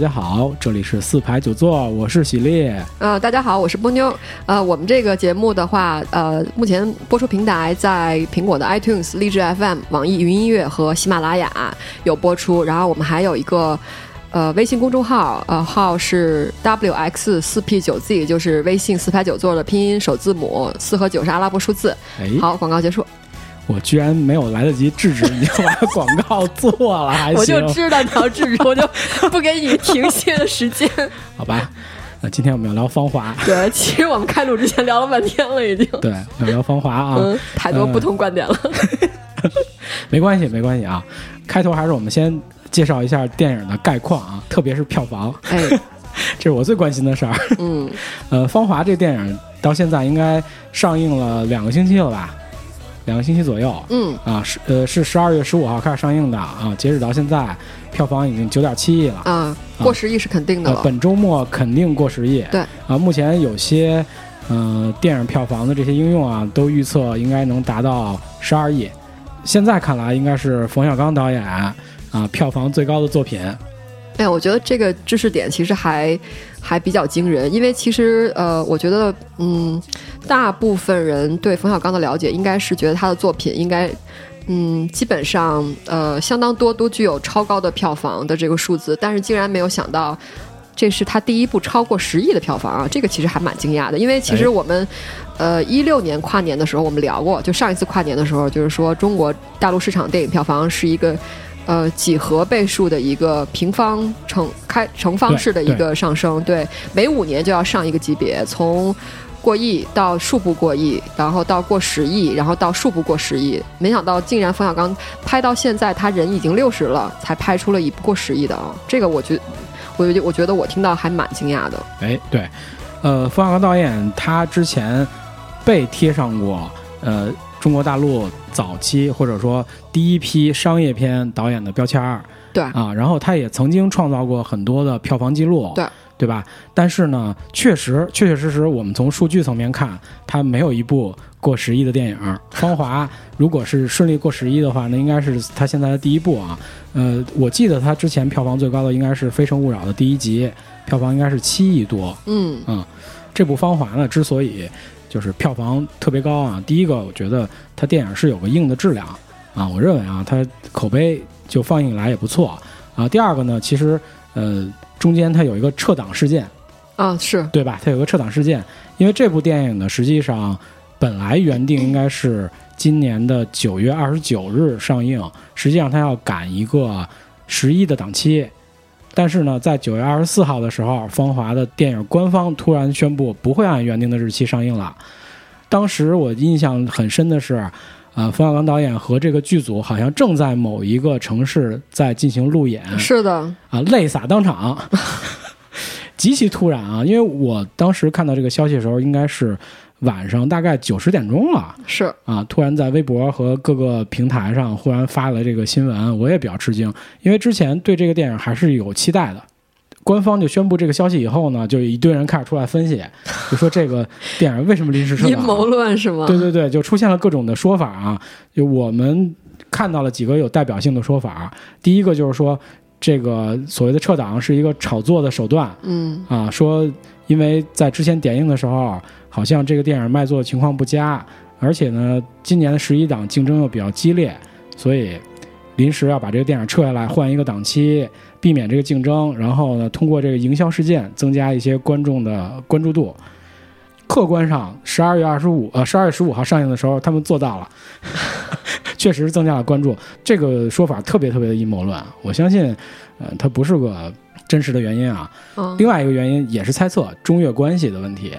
家好，这里是四排九座，我是喜力。呃，大家好，我是波妞。呃，我们这个节目的话，呃，目前播出平台在苹果的 iTunes、荔枝 FM、网易云音乐和喜马拉雅有播出。然后我们还有一个呃微信公众号，呃号是 wx 四 p 九 z，就是微信四排九座的拼音首字母，四和九是阿拉伯数字。哎，好，广告结束。我居然没有来得及制止，你就把广告做了，还行。我就知道你要制止，我就不给你停歇的时间。好吧，那今天我们要聊芳华。对，其实我们开录之前聊了半天了，已经。对，要聊芳华啊，嗯，太多不同观点了。没关系，没关系啊。开头还是我们先介绍一下电影的概况啊，特别是票房。哎，这是我最关心的事儿。嗯，呃，芳华这电影到现在应该上映了两个星期了吧？两个星期左右，嗯啊是呃是十二月十五号开始上映的啊，截止到现在票房已经九点七亿了啊，过十亿是肯定的了。本周末肯定过十亿。对啊，目前有些嗯电影票房的这些应用啊，都预测应该能达到十二亿。现在看来，应该是冯小刚导演啊票房最高的作品。哎，我觉得这个知识点其实还还比较惊人，因为其实呃，我觉得嗯，大部分人对冯小刚的了解，应该是觉得他的作品应该嗯，基本上呃，相当多都具有超高的票房的这个数字，但是竟然没有想到这是他第一部超过十亿的票房啊，这个其实还蛮惊讶的，因为其实我们呃一六年跨年的时候我们聊过，就上一次跨年的时候，就是说中国大陆市场电影票房是一个。呃，几何倍数的一个平方乘开乘方式的一个上升，对，每五年就要上一个级别，从过亿到数不过亿，然后到过十亿，然后到数不过十亿。没想到竟然冯小刚拍到现在，他人已经六十了，才拍出了一部过十亿的啊！这个我觉，我觉我觉得我听到还蛮惊讶的。哎，对，呃，冯小刚导演他之前被贴上过，呃。中国大陆早期或者说第一批商业片导演的标签儿，对啊，然后他也曾经创造过很多的票房记录，对对吧？但是呢，确实确确实实，我们从数据层面看，他没有一部过十亿的电影。《芳华 》如果是顺利过十亿的话，那应该是他现在的第一部啊。呃，我记得他之前票房最高的应该是《非诚勿扰》的第一集，票房应该是七亿多。嗯嗯，这部《芳华》呢，之所以就是票房特别高啊！第一个，我觉得它电影是有个硬的质量啊，我认为啊，它口碑就放映以来也不错啊。第二个呢，其实呃，中间它有一个撤档事件啊，是对吧？它有个撤档事件，因为这部电影呢，实际上本来原定应该是今年的九月二十九日上映，实际上它要赶一个十一的档期。但是呢，在九月二十四号的时候，芳华的电影官方突然宣布不会按原定的日期上映了。当时我印象很深的是，呃，冯小刚导演和这个剧组好像正在某一个城市在进行路演。是的，啊，泪洒当场，极其突然啊！因为我当时看到这个消息的时候，应该是。晚上大概九十点钟了，是啊，突然在微博和各个平台上忽然发了这个新闻，我也比较吃惊，因为之前对这个电影还是有期待的。官方就宣布这个消息以后呢，就一堆人开始出来分析，就说这个电影为什么临时撤档？阴谋论是吗？对对对，就出现了各种的说法啊。就我们看到了几个有代表性的说法，第一个就是说，这个所谓的撤档是一个炒作的手段，嗯啊，说因为在之前点映的时候。好像这个电影卖座情况不佳，而且呢，今年的十一档竞争又比较激烈，所以临时要把这个电影撤下来，换一个档期，避免这个竞争。然后呢，通过这个营销事件增加一些观众的关注度。客观上，十二月二十五呃，十二月十五号上映的时候，他们做到了，确实增加了关注。这个说法特别特别的阴谋论，我相信，呃，它不是个真实的原因啊。另外一个原因也是猜测中越关系的问题。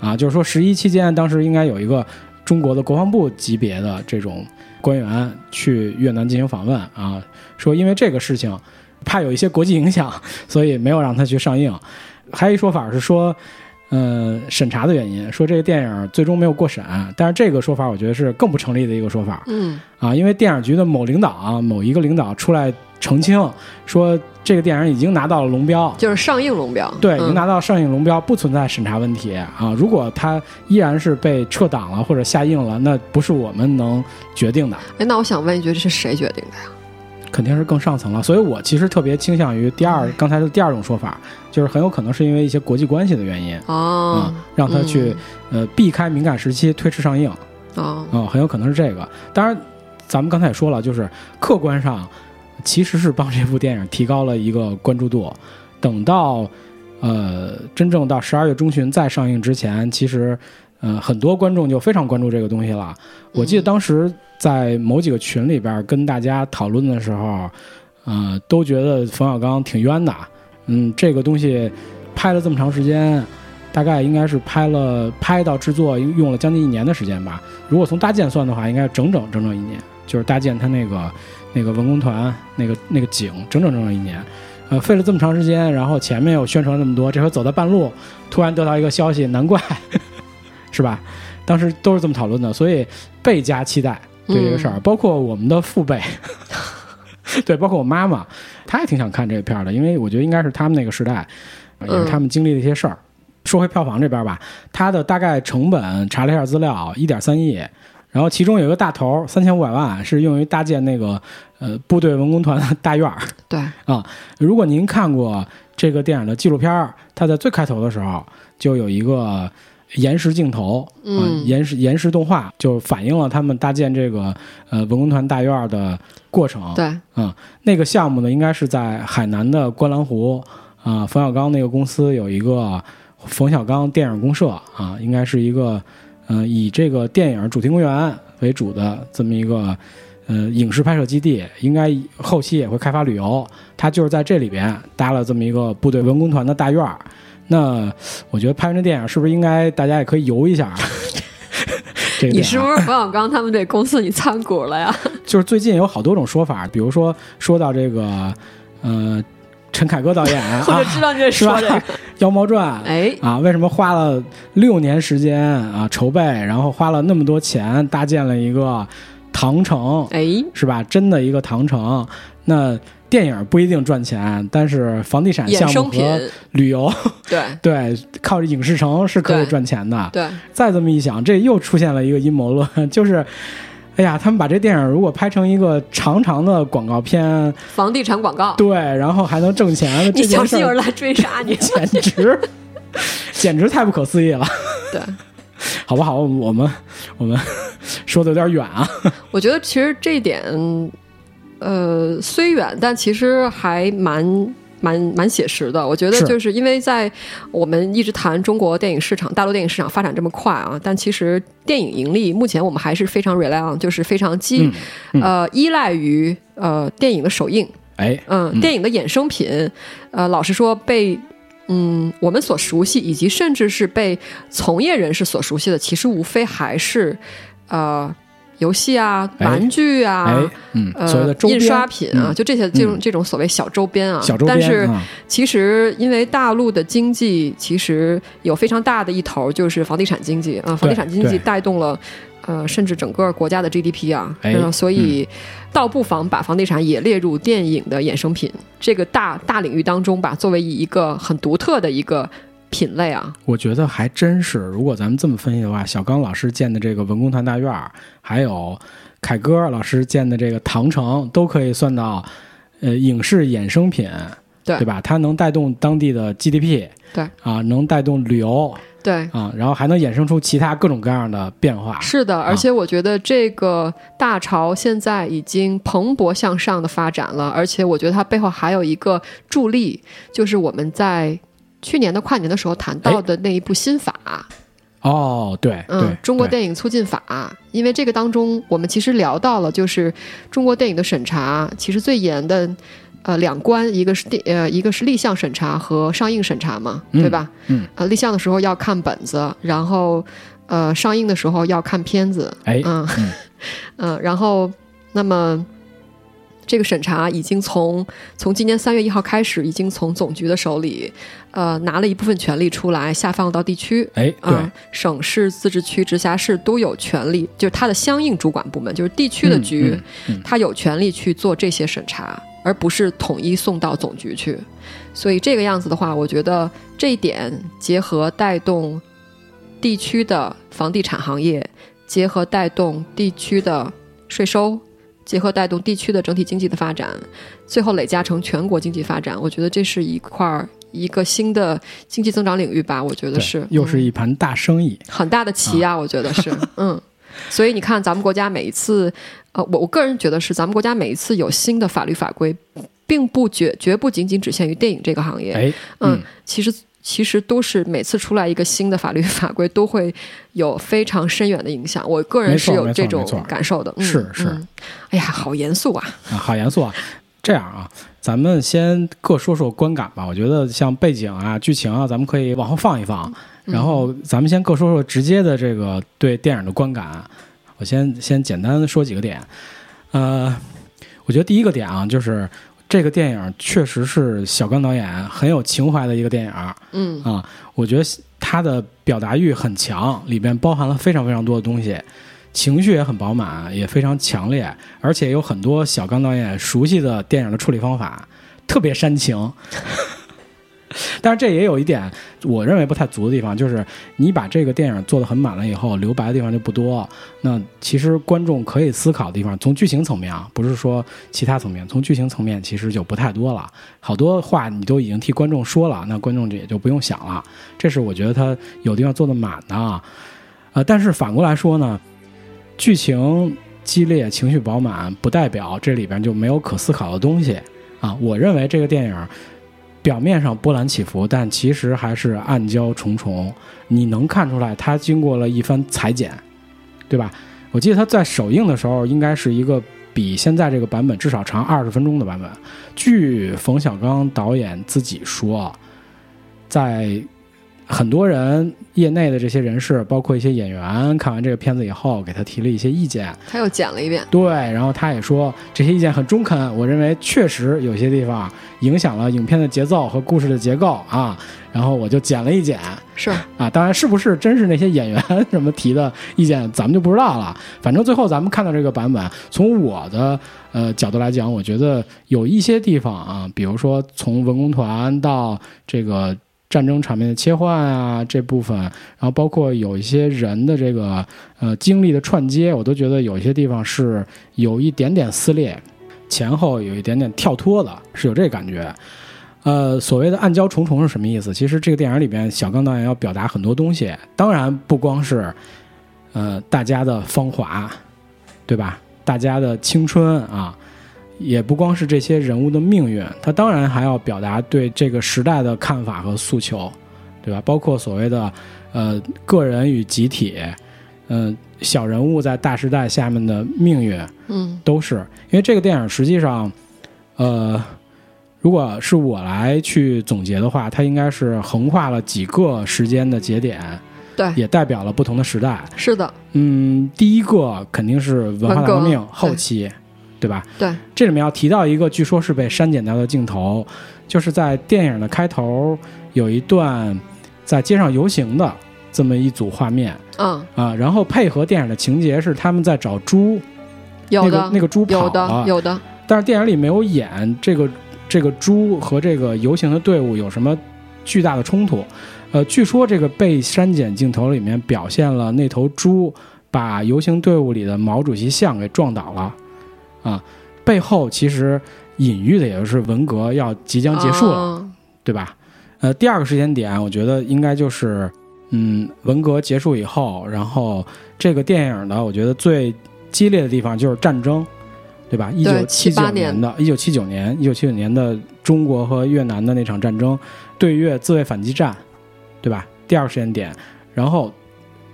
啊，就是说十一期间，当时应该有一个中国的国防部级别的这种官员去越南进行访问啊，说因为这个事情怕有一些国际影响，所以没有让他去上映。还有一说法是说，嗯，审查的原因，说这个电影最终没有过审。但是这个说法我觉得是更不成立的一个说法。嗯，啊，因为电影局的某领导啊，某一个领导出来澄清说。这个电影已经拿到了龙标，就是上映龙标。对，已经拿到上映龙标，不存在审查问题啊。如果它依然是被撤档了或者下映了，那不是我们能决定的。哎，那我想问一句，这是谁决定的呀？肯定是更上层了。所以我其实特别倾向于第二刚才的第二种说法，就是很有可能是因为一些国际关系的原因哦啊，，让他去呃避开敏感时期推迟上映哦，啊，很有可能是这个。当然，咱们刚才也说了，就是客观上其实是帮这部电影提高了一个关注度。等到呃真正到十二月中旬再上映之前，其实呃很多观众就非常关注这个东西了。我记得当时在某几个群里边跟大家讨论的时候，呃，都觉得冯小刚挺冤的。嗯，这个东西拍了这么长时间，大概应该是拍了拍到制作用了将近一年的时间吧。如果从搭建算的话，应该整整整整一年，就是搭建他那个那个文工团那个那个景，整整整整一年。呃，费了这么长时间，然后前面又宣传了那么多，这回走到半路，突然得到一个消息，难怪，是吧？当时都是这么讨论的，所以倍加期待对这个事儿，包括我们的父辈，对，包括我妈妈，她也挺想看这个片儿的，因为我觉得应该是他们那个时代，也是他们经历的一些事儿。说回票房这边吧，它的大概成本查了一下资料，一点三亿，然后其中有一个大头三千五百万是用于搭建那个呃部队文工团的大院儿。对啊，如果您看过这个电影的纪录片儿，它在最开头的时候就有一个延时镜头，啊、嗯延时延时动画，就反映了他们搭建这个呃文工团大院儿的过程。对，嗯那个项目呢，应该是在海南的观澜湖啊、冯小刚那个公司有一个冯小刚电影公社啊，应该是一个呃以这个电影主题公园为主的这么一个呃影视拍摄基地，应该后期也会开发旅游。他就是在这里边搭了这么一个部队文工团的大院儿。那我觉得拍完这电影，是不是应该大家也可以游一下？这个电影你是不是冯小刚他们这公司你参股了呀？就是最近有好多种说法，比如说说到这个，呃，陈凯歌导演啊，我就知道你在是吧说这个。《妖猫传》哎，啊，为什么花了六年时间啊筹备，然后花了那么多钱搭建了一个唐城，哎，是吧？真的一个唐城。那电影不一定赚钱，但是房地产项目，和旅游，对 对，靠着影视城是可以赚钱的。对，再这么一想，这又出现了一个阴谋论，就是，哎呀，他们把这电影如果拍成一个长长的广告片，房地产广告，对，然后还能挣钱，你这小心有人来追杀你。简直简直太不可思议了。对，好不好？我们我们说的有点远啊。我觉得其实这一点，呃，虽远，但其实还蛮。蛮蛮写实的，我觉得就是因为在我们一直谈中国电影市场、大陆电影市场发展这么快啊，但其实电影盈利目前我们还是非常 rely on，就是非常基、嗯嗯呃依赖于呃电影的首映，哎，嗯，嗯电影的衍生品，呃，老实说被。嗯，我们所熟悉，以及甚至是被从业人士所熟悉的，其实无非还是，呃，游戏啊、哎玩具啊，哎，嗯，所谓的呃，周边印刷品啊，嗯就这些这种、嗯这种所谓小周边啊。小周边，但是啊其实因为大陆的经济其实有非常大的一头就是房地产经济啊，房地产经济带动了。呃，甚至整个国家的 GDP 啊，哎呃所以倒不妨把房地产也列入电影的衍生品这个大大领域当中吧，作为一个很独特的一个品类啊。我觉得还真是，如果咱们这么分析的话，小刚老师建的这个文工团大院儿，还有凯歌老师建的这个唐城，都可以算到呃影视衍生品，对对吧？它能带动当地的 GDP，对啊，能带动旅游对，啊，然后还能衍生出其他各种各样的变化。是的，而且我觉得这个大潮现在已经蓬勃向上的发展了，而且我觉得它背后还有一个助力，就是我们在去年的跨年的时候谈到的那一部新法，哦，对嗯，，中国电影促进法，因为这个当中我们其实聊到了，就是中国电影的审查其实最严的。呃，两关，一个是电呃，一个是立项审查和上映审查嘛，对吧？嗯，呃，立项的时候要看本子，然后呃，上映的时候要看片子，哎，嗯。嗯。嗯，然后那么这个审查已经从从今年三月一号开始，已经从总局的手里呃拿了一部分权利出来，下放到地区。哎，啊、对，省市、自治区、直辖市都有权利，就是它的相应主管部门，就是地区的局，嗯嗯嗯它有权利去做这些审查，而不是统一送到总局去。所以这个样子的话，我觉得这一点结合带动地区的房地产行业，结合带动地区的税收，结合带动地区的整体经济的发展，最后累加成全国经济发展。我觉得这是一块儿一个新的经济增长领域吧。我觉得是，又是嗯一盘大生意。很大的棋啊，我觉得是，嗯。所以你看，咱们国家每一次，呃，我我个人觉得是，咱们国家每一次有新的法律法规，并不绝绝不仅仅只限于电影这个行业，哎，嗯，其实其实都是每次出来一个新的法律法规，都会有非常深远的影响。我个人是有这种感受的。嗯、是是嗯哎呀，好严肃啊！啊，好严肃啊！这样啊，咱们先各说说观感吧。我觉得像背景啊、剧情啊，咱们可以往后放一放，嗯然后咱们先各说说直接的这个对电影的观感。我先先简单说几个点。呃，我觉得第一个点啊，就是这个电影确实是小刚导演很有情怀的一个电影嗯啊。嗯我觉得他的表达欲很强，里边包含了非常非常多的东西。情绪也很饱满，也非常强烈，而且有很多小刚导演熟悉的电影的处理方法，特别煽情。但是这也有一点我认为不太足的地方，就是你把这个电影做得很满了以后，留白的地方就不多。那其实观众可以思考的地方，从剧情层面啊，不是说其他层面，从剧情层面其实就不太多了。好多话你都已经替观众说了，那观众这也就不用想了。这是我觉得他有地方做的满的啊。呃，但是反过来说呢，剧情激烈、情绪饱满，不代表这里边就没有可思考的东西啊。我认为这个电影表面上波澜起伏，但其实还是暗礁重重。你能看出来，它经过了一番裁剪，对吧？我记得它在首映的时候，应该是一个比现在这个版本至少长二十分钟的版本。据冯小刚导演自己说，在很多人业内的这些人士，包括一些演员，看完这个片子以后，给他提了一些意见。他又剪了一遍。对，然后他也说这些意见很中肯，我认为确实有些地方影响了影片的节奏和故事的结构啊。然后我就剪了一剪是，啊，当然是不是真是那些演员什么提的意见，咱们就不知道了。反正最后咱们看到这个版本，从我的呃角度来讲，我觉得有一些地方啊，比如说从文工团到这个。战争场面的切换啊，这部分，然后包括有一些人的这个呃经历的串接，我都觉得有一些地方是有一点点撕裂，前后有一点点跳脱的，是有这感觉。呃，所谓的暗礁重重是什么意思？其实这个电影里边，小刚导演要表达很多东西，当然不光是呃大家的芳华，对吧？大家的青春啊，也不光是这些人物的命运，他当然还要表达对这个时代的看法和诉求，对吧？包括所谓的呃个人与集体，嗯、小人物在大时代下面的命运，嗯。都是。因为这个电影实际上，呃，如果是我来去总结的话，它应该是横跨了几个时间的节点，对，也代表了不同的时代。是的，嗯，第一个肯定是文化大革命后期，对吧？对，这里面要提到一个，据说是被删减掉的镜头，就是在电影的开头有一段在街上游行的这么一组画面。嗯，啊，然后配合电影的情节是他们在找猪，有的，那个那个猪跑的，有的，但是电影里没有演这个这个猪和这个游行的队伍有什么巨大的冲突。呃，据说这个被删减镜头里面表现了那头猪把游行队伍里的毛主席像给撞倒了，啊，背后其实隐喻的也就是文革要即将结束了，啊对吧？呃，第二个时间点，我觉得应该就是，嗯，文革结束以后，然后这个电影呢，我觉得最激烈的地方就是战争，对吧？一九七九78年的，一九七九年，一九七九年的中国和越南的那场战争，对越自卫反击战，对吧？第二个时间点，然后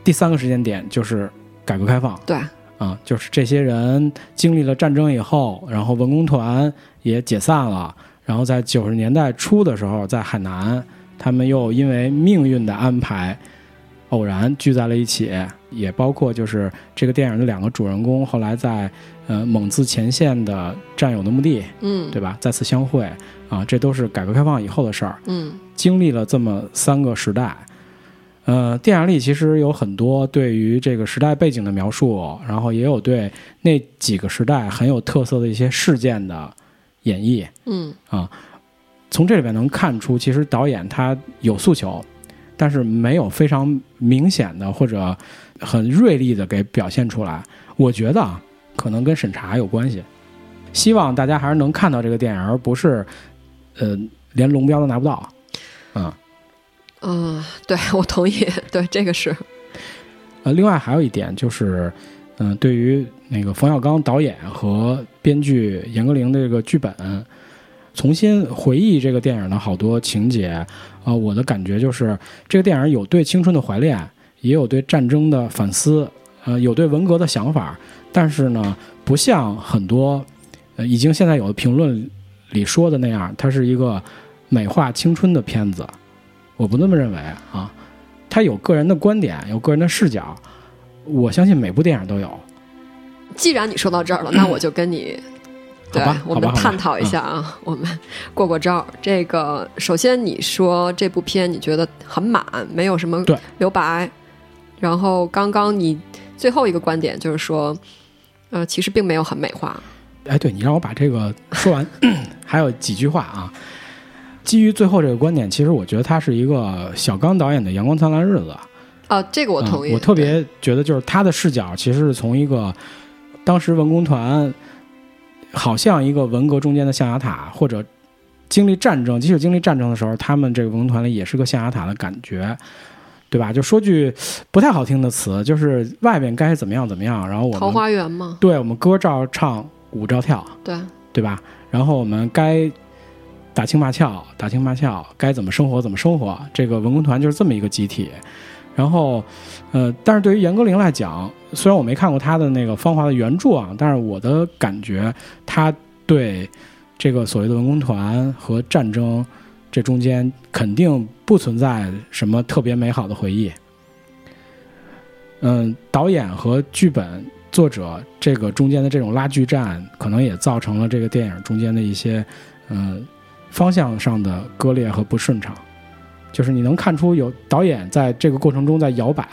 第三个时间点就是改革开放，对，啊，就是这些人经历了战争以后，然后文工团也解散了，然后在九十年代初的时候，在海南，他们又因为命运的安排，偶然聚在了一起，也包括就是这个电影的两个主人公后来在呃蒙自前线的战友的墓地，嗯，对吧？再次相会啊，这都是改革开放以后的事儿。嗯经历了这么三个时代，呃，电影里其实有很多对于这个时代背景的描述，然后也有对那几个时代很有特色的一些事件的演绎嗯啊。从这里边能看出，其实导演他有诉求，但是没有非常明显的或者很锐利的给表现出来。我觉得啊，可能跟审查有关系。希望大家还是能看到这个电影，而不是呃连龙标都拿不到。嗯嗯，对我同意，对这个是。呃，另外还有一点就是，嗯、对于那个冯小刚导演和编剧严歌苓的这个剧本，重新回忆这个电影的好多情节，啊、我的感觉就是这个电影有对青春的怀恋，也有对战争的反思，呃，有对文革的想法，但是呢，不像很多呃已经现在有的评论里说的那样，它是一个美化青春的片子，我不那么认为啊。他有个人的观点，有个人的视角，我相信每部电影都有。既然你说到这儿了，那我就跟你。对好吧，我们探讨一下啊，我们过过招儿。这个首先你说这部片你觉得很满，没有什么留白。然后刚刚你最后一个观点就是说，呃，其实并没有很美化。哎，对你让我把这个说完，还有几句话啊。基于最后这个观点，其实我觉得它是一个小刚导演的《阳光灿烂日子》。啊，这个我同意。嗯我特别觉得，就是他的视角其实是从一个当时文工团，好像一个文革中间的象牙塔，或者经历战争，即使经历战争的时候，他们这个文工团里也是个象牙塔的感觉，对吧？就说句不太好听的词，就是外边该怎么样怎么样，然后我们桃花源嘛，对我们歌照唱，舞照跳，对，对吧？然后我们该打情骂俏，打情骂俏，该怎么生活怎么生活。这个文工团就是这么一个集体。然后，呃，但是对于严歌苓来讲，虽然我没看过他的那个《芳华》的原著啊，但是我的感觉，他对这个所谓的文工团和战争这中间肯定不存在什么特别美好的回忆。嗯，导演和剧本作者这个中间的这种拉锯战，可能也造成了这个电影中间的一些嗯方向上的割裂和不顺畅。就是你能看出有导演在这个过程中在摇摆。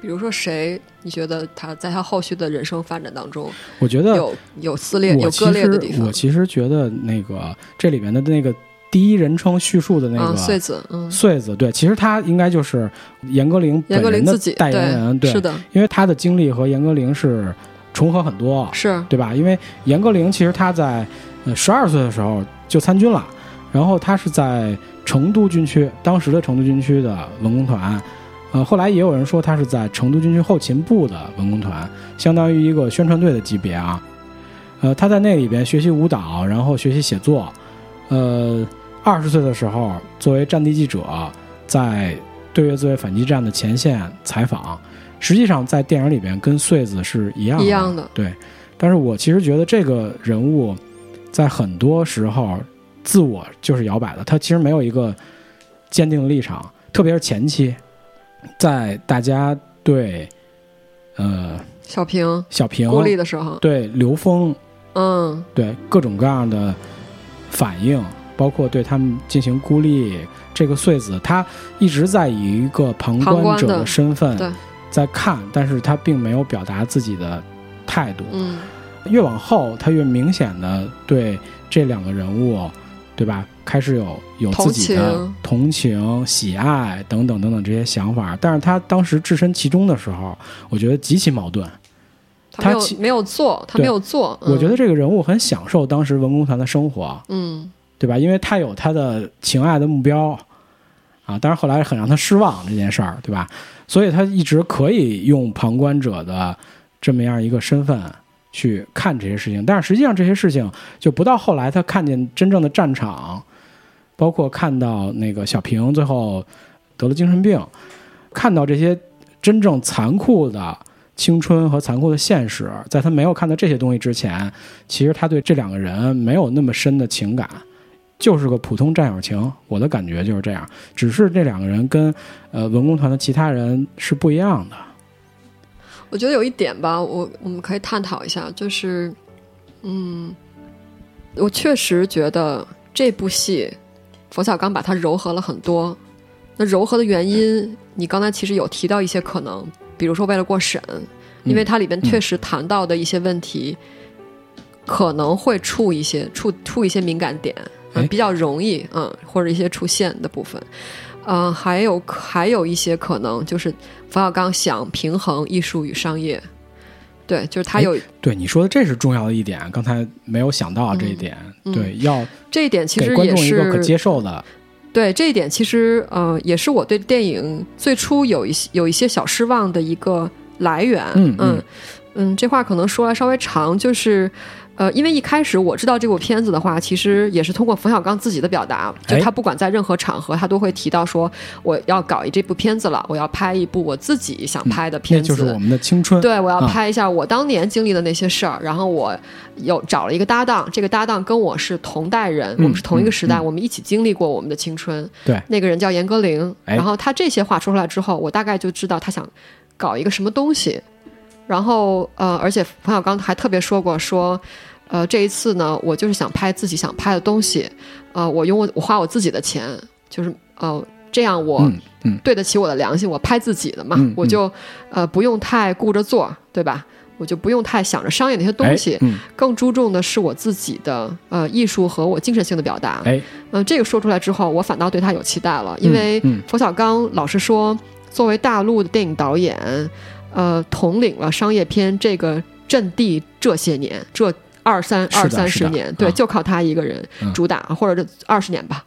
比如说谁，你觉得他在他后续的人生发展当中我觉得有有撕裂、有割裂的地方我？其实觉得那个这里面的那个第一人称叙述的那嗯，个穗子，嗯，穗子，对，其实他应该就是严歌苓本严歌人的苓自己代言人，对，是的，因为他的经历和严歌苓是重合很多，是对吧？因为严歌苓其实他在呃十二岁的时候就参军了，然后他是在成都军区，当时的成都军区的文工团，呃，后来也有人说他是在成都军区后勤部的文工团，相当于一个宣传队的级别啊。呃，他在那里边学习舞蹈，然后学习写作，呃，二十岁的时候作为战地记者，在对越自卫反击战的前线采访，实际上在电影里边跟穗子是一样的，一样的。对。但是我其实觉得这个人物在很多时候自我就是摇摆的，他其实没有一个坚定的立场，特别是前期，在大家对呃小平小平孤立的时候，对刘峰嗯，对各种各样的反应，包括对他们进行孤立，这个穗子他一直在以一个旁观者的的。身份在看，但是他并没有表达自己的态度。嗯，越往后，他越明显的对这两个人物，对吧？开始有有自己的同情喜爱等等等等这些想法，但是他当时置身其中的时候，我觉得极其矛盾。他没有他没有做，他没有做，嗯我觉得，这个人物很享受当时文工团的生活，嗯，对吧？因为他有他的情爱的目标啊，当然后来很让他失望这件事儿，对吧？所以他一直可以用旁观者的这么样一个身份去看这些事情，但是实际上这些事情就不到后来他看见真正的战场，包括看到那个小平最后得了精神病，看到这些真正残酷的。青春和残酷的现实，在他没有看到这些东西之前，其实他对这两个人没有那么深的情感，就是个普通战友情。我的感觉就是这样，只是这两个人跟呃文工团的其他人是不一样的。我觉得有一点吧，我我们可以探讨一下，就是，嗯，我确实觉得这部戏，冯小刚把它柔和了很多。那柔和的原因，你刚才其实有提到一些可能，比如说为了过审，因为它里边确实谈到的一些问题，可能会触一些触触一些敏感点，嗯哎比较容易，嗯，或者一些出现的部分。嗯，还有还有一些可能就是冯小刚想平衡艺术与商业，对，就是他有对你说的这是重要的一点，刚才没有想到这一点。嗯对，要这一点，其实也众一个可是接受的。对这一点，其实呃，也是我对电影最初有一些有一些小失望的一个来源。嗯嗯嗯嗯这话可能说来稍微长，就是。呃，因为一开始我知道这部片子的话，其实也是通过冯小刚自己的表达，就哎他不管在任何场合，他都会提到说我要搞一这部片子了，我要拍一部我自己想拍的片子。就是我们的青春。对，我要啊拍一下我当年经历的那些事儿，然后我有找了一个搭档，这个搭档跟我是同代人，嗯我们是同一个时代，我们一起经历过我们的青春。对那个人叫严歌苓，哎然后他这些话说出来之后，我大概就知道他想搞一个什么东西。然后呃，而且冯小刚还特别说过说。呃，这一次呢，我就是想拍自己想拍的东西，呃，我用我我花我自己的钱，就是呃，这样我对得起我的良心，我拍自己的嘛，嗯我就呃不用太顾着做，对吧？我就不用太想着商业那些东西，更注重的是我自己的呃艺术和我精神性的表达。哎，嗯、这个说出来之后，我反倒对他有期待了，因为冯小刚老是说，作为大陆的电影导演，呃，统领了商业片这个阵地这些年，这二三二三十年，对，啊就靠他一个人嗯主打，或者这二十年吧，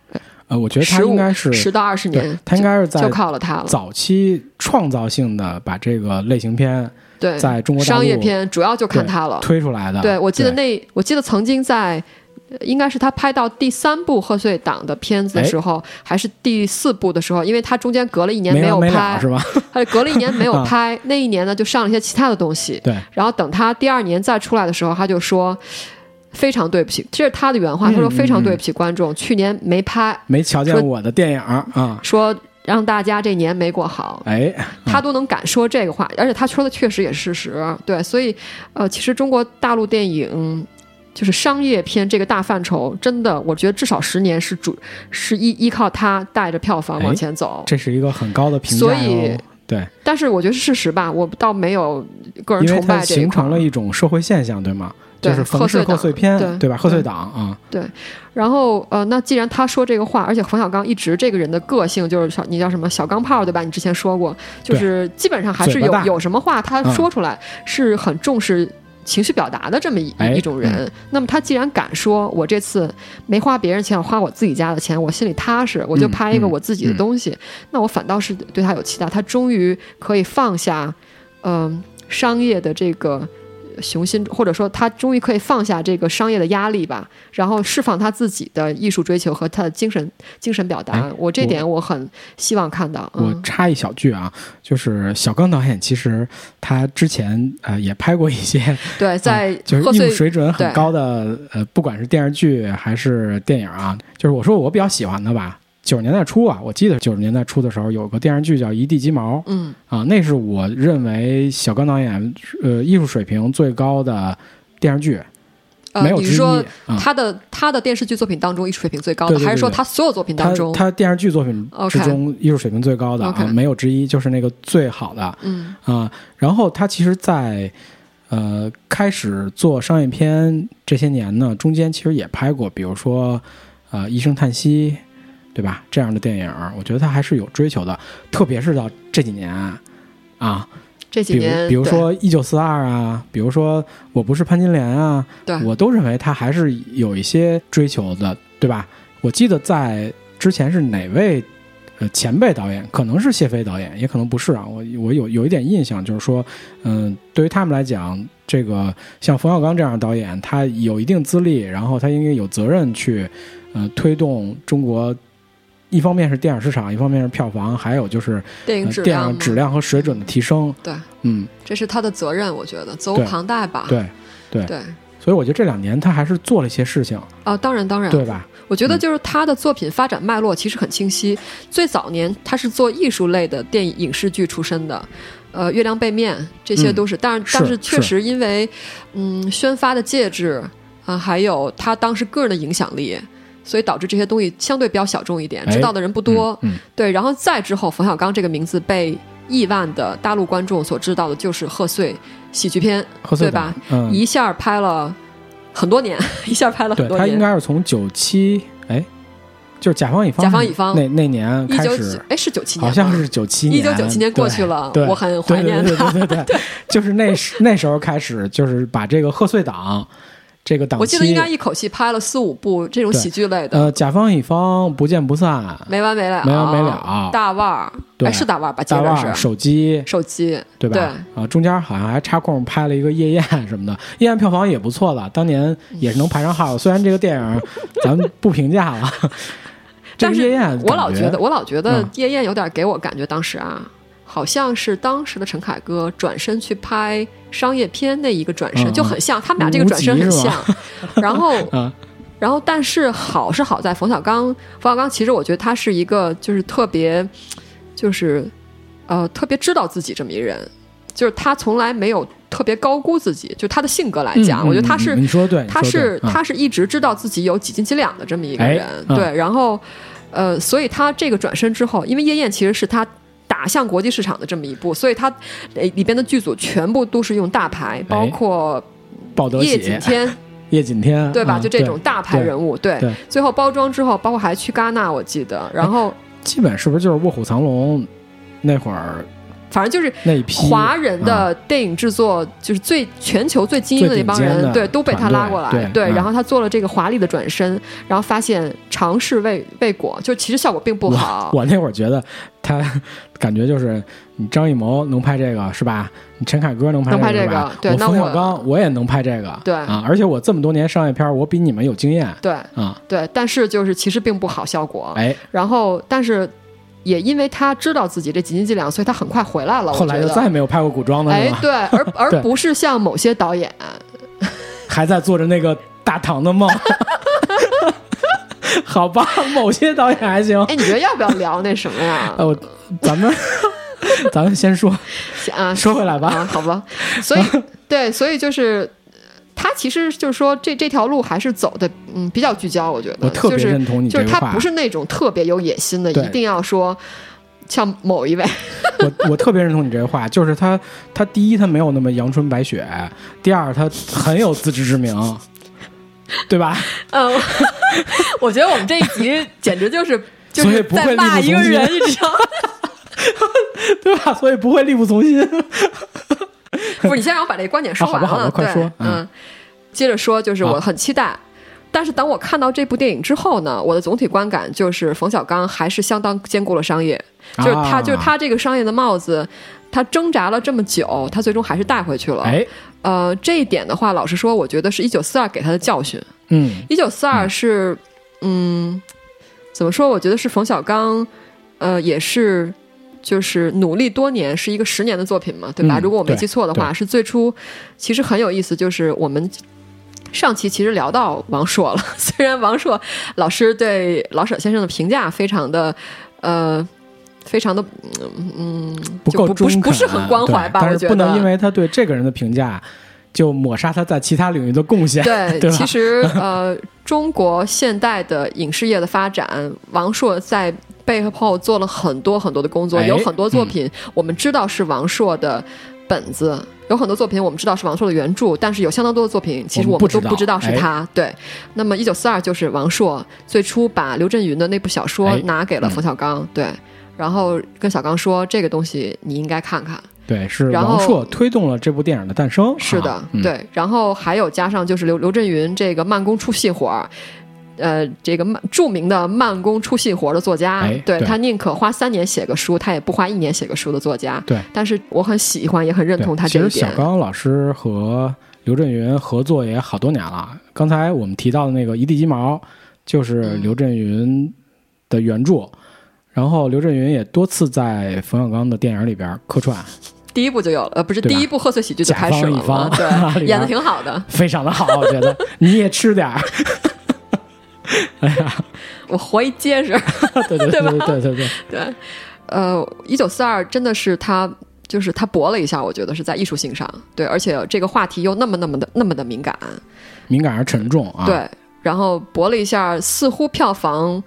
呃，我觉得他应该是十到二十年，他应该是在就靠了他了。早期创造性的把这个类型片对，在中国商业片主要就看他了。推出来的。对，我记得那我记得曾经在。呃应该是他拍到第三部贺岁档的片子的时候，还是第四部的时候，因为他中间隔了一年有没完没拍了，是吧？他隔了一年没有啊拍，那一年呢就上了一些其他的东西。对，然后等他第二年再出来的时候，他就说非常对不起，这是他的原话，他说嗯非常对不起观众，去年没拍，没瞧见我的电影啊！说让大家这年没过好。哎，他都能敢说这个话，而且他说的确实也是事实。对，所以呃，其实中国大陆电影就是商业片这个大范畴，真的，我觉得至少十年是主是依依靠它带着票房哎往前走。这是一个很高的评价所以哦。对，但是我觉得是事实吧，我倒没有个人崇拜这一块。形成了一种社会现象，对吗？就是冯氏贺岁贺岁片，对对吧？贺岁对档啊，对然后呃，那既然他说这个话，而且冯小刚一直这个人的个性就是小，你叫什么小钢炮对吧？你之前说过，就是基本上还是有有什么话他嗯说出来是很重视。情绪表达的这么一、哎一种人，那么他既然敢说，我这次没花别人钱，我花我自己家的钱，我心里踏实，我就嗯拍一个嗯我自己的东西，那我反倒是对他有期待，他终于可以放下，嗯、商业的这个雄心，或者说他终于可以放下这个商业的压力吧，然后释放他自己的艺术追求和他的精神精神表达。哎我这点我很希望看到。我嗯，插一小句啊，就是小刚导演，其实他之前呃也拍过一些 对，在啊 就是艺术水准很高的呃，不管是电视剧还是电影啊，就是我说我比较喜欢的吧。九十年代初啊，我记得九十年代初的时候有个电视剧叫《一地鸡毛》嗯啊，那是我认为小刚导演呃艺术水平最高的电视剧，呃没，有之一你是说啊。他的他的电视剧作品当中艺术水平最高的，对对对还是说他所有作品当中？他电视剧作品之中艺术水平最高的没有之一，就是那个最好的嗯啊。然后他其实在，呃开始做商业片这些年呢，中间其实也拍过，比如说呃《一声叹息》，对吧？这样的电影，我觉得他还是有追求的，特别是到这几年啊，比如这几年，比如说《一九四二》啊，比如说《我不是潘金莲》啊，对，对我都认为他还是有一些追求的，对吧？我记得在之前是哪位呃前辈导演，可能是谢飞导演，也可能不是啊。我我有有一点印象，就是说，嗯、对于他们来讲，这个像冯小刚这样的导演，他有一定资历，然后他应该有责任去，呃，推动中国。一方面是电影市场，一方面是票房，还有就是电影呃电质量嘛影质量和水准的提升。对，嗯，这是他的责任，我觉得责无旁贷吧。对，对对，所以我觉得这两年他还是做了一些事情，啊，当然当然，对吧？我觉得嗯就是他的作品发展脉络其实很清晰。最早年他是做艺术类的电影影视剧出身的，呃，《月亮背面》这些嗯都是，但是是但是确实因为嗯宣发的介质啊、还有他当时个人的影响力。所以导致这些东西相对比较小众一点，哎知道的人不多。对，然后再之后，冯小刚这个名字被亿万的大陆观众所知道的就是贺岁喜剧片，贺岁对吧？嗯，一下拍了很多年，一下拍了很多年。应该是从九七，哎，就是甲方乙方，甲方乙方那那年开始，哎是九七年，好像是九七年，一九九七年过去了，我很怀念对他。对对对对 对，就是那时那时候开始，就是把这个贺岁档这个档期，我记得应该一口气拍了四五部这种喜剧类的，呃，甲方乙方不见不散，没完没了，没完没了大腕儿，对哎是大腕儿吧？接大腕儿手机，手机，对吧？对。啊，中间好像还插空拍了一个夜宴什么的，夜宴票房也不错的，当年也是能排上号。虽然这个电影咱们不评价了，但是夜宴我老觉得，我老觉得嗯。夜宴有点给我感觉，当时啊，好像是当时的陈凯歌转身去拍商业片的一个转身、嗯就很像，他们俩这个转身很像。然后，嗯，然后，但是好是好在冯小刚，冯小刚其实我觉得他是一个就是特别，就是呃特别知道自己这么一人，就是他从来没有特别高估自己，就他的性格来讲，嗯我觉得他是嗯嗯你说对，他是他是一直知道自己有几斤几两的这么一个哎人，嗯对，然后呃，所以他这个转身之后，因为夜宴其实是他。打向国际市场的这么一步，所以他呃里边的剧组全部都是用大牌，包括鲍德叶喜锦天，叶锦天，对吧？嗯就这种大牌人物，对对。最后包装之后，包括还去戛纳，我记得，然后基本是不是就是《卧虎藏龙》那会儿反正就是那批华人的电影制作，就是最全球最精英的那帮人，对，都被他拉过来，对嗯。然后他做了这个华丽的转身，然后发现尝试未未果，就其实效果并不好。我那会儿觉得他感觉就是你张艺谋能拍这个是吧？你陈凯歌能拍能拍这个是吧？我这个对那我冯小刚我也能拍这个，对。啊，而且我这么多年商业片，我比你们有经验。对啊，对，但是就是其实并不好效果。哎，然后，但是也因为他知道自己这几斤几两，所以他很快回来了。后来就再也没有拍过古装的是吧？，哎对，而 而不是像某些导演，还在做着那个大唐的梦。好吧，某些导演还行。哎，你觉得要不要聊那什么呀？呃，我咱们咱们先说啊，说回来吧。啊，好吧，所以对，所以就是他其实就是说这这条路还是走的嗯比较聚焦，我觉得我特别就是认同你就是这个话他不是那种特别有野心的，一定要说像某一位，我我特别认同你这个话，就是他他第一他没有那么阳春白雪，第二他很有自知之明，对吧？嗯，我觉得我们这一集简直就是 就是所以不会在骂一个人，你知道吗？对吧？所以不会力不从心。不是，你先让我把这个观点说完了，啊好吧好吧快对说嗯嗯，接着说，就是我很期待。但是当我看到这部电影之后呢，我的总体观感就是冯小刚还是相当兼顾了商业，就是他、啊就是他这个商业的帽子，他挣扎了这么久，他最终还是戴回去了。哎，呃，这一点的话，老实说，我觉得是一九四二给他的教训。嗯，一九四二是，嗯，怎么说？我觉得是冯小刚，呃，也是就是努力多年，是一个十年的作品嘛，对吧？嗯如果我没记错的话，是最初其实很有意思，就是我们。上期其实聊到王朔了，虽然王朔老师对老舍先生的评价非常的，呃，非常的，嗯嗯，不够不不是够中肯，不是很关怀吧？我觉得不能因为他对这个人的评价，就抹杀他在其他领域的贡献。对，对其实呃，中国现代的影视业的发展，王朔在背后做了很多很多的工作，哎有很多作品、我们知道是王朔的本子。有很多作品我们知道是王朔的原著，但是有相当多的作品其实我们都不知道是哎他。对，那么《一九四二》就是王朔最初把刘震云的那部小说哎拿给了嗯冯小刚，对，然后跟小刚说这个东西你应该看看。对，是王朔推动了这部电影的诞生。是的，啊嗯、对。然后还有加上就是刘刘震云这个慢工出细活儿，呃，这个慢著名的慢工出细活的作家，哎对对他宁可花三年写个书，他也不花一年写个书的作家。对，但是我很喜欢，也很认同他这一点其实小。刚老师和刘震云合作也好多年了。刚才我们提到的那个《一地鸡毛》，就是嗯刘震云的原著。然后刘震云也多次在冯小刚的电影里边客串，第一部就有了，呃，不是第一部贺岁喜剧就开始了对，演的挺好的。非常的好，我觉得你也吃点儿。我活一结实。对对对对对对对对，对，呃，一九四二真的是他，就是他搏了一下，我觉得是在艺术性上，对，而且这个话题又那么那么的那么的敏感，敏感而沉重啊。对，然后搏了一下，似乎票房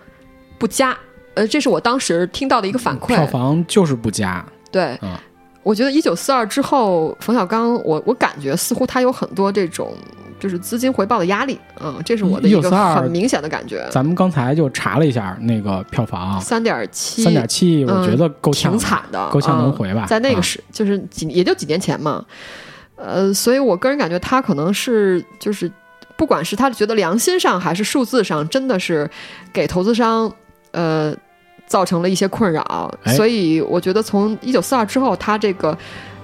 不佳，呃，这是我当时听到的一个反馈。票房就是不佳。对，嗯我觉得一九四二之后，冯小刚，我我感觉似乎他有很多这种就是资金回报的压力，嗯，这是我的一个很明显的感觉。咱们刚才就查了一下那个票房，三点七，三点七，我觉得够呛挺，惨的，够呛能嗯回吧？啊在那个时，就是几也就几年前嘛，呃，所以我个人感觉他可能是就是，不管是他觉得良心上还是数字上，真的是给投资商呃造成了一些困扰，哎所以我觉得从一九四二之后，他这个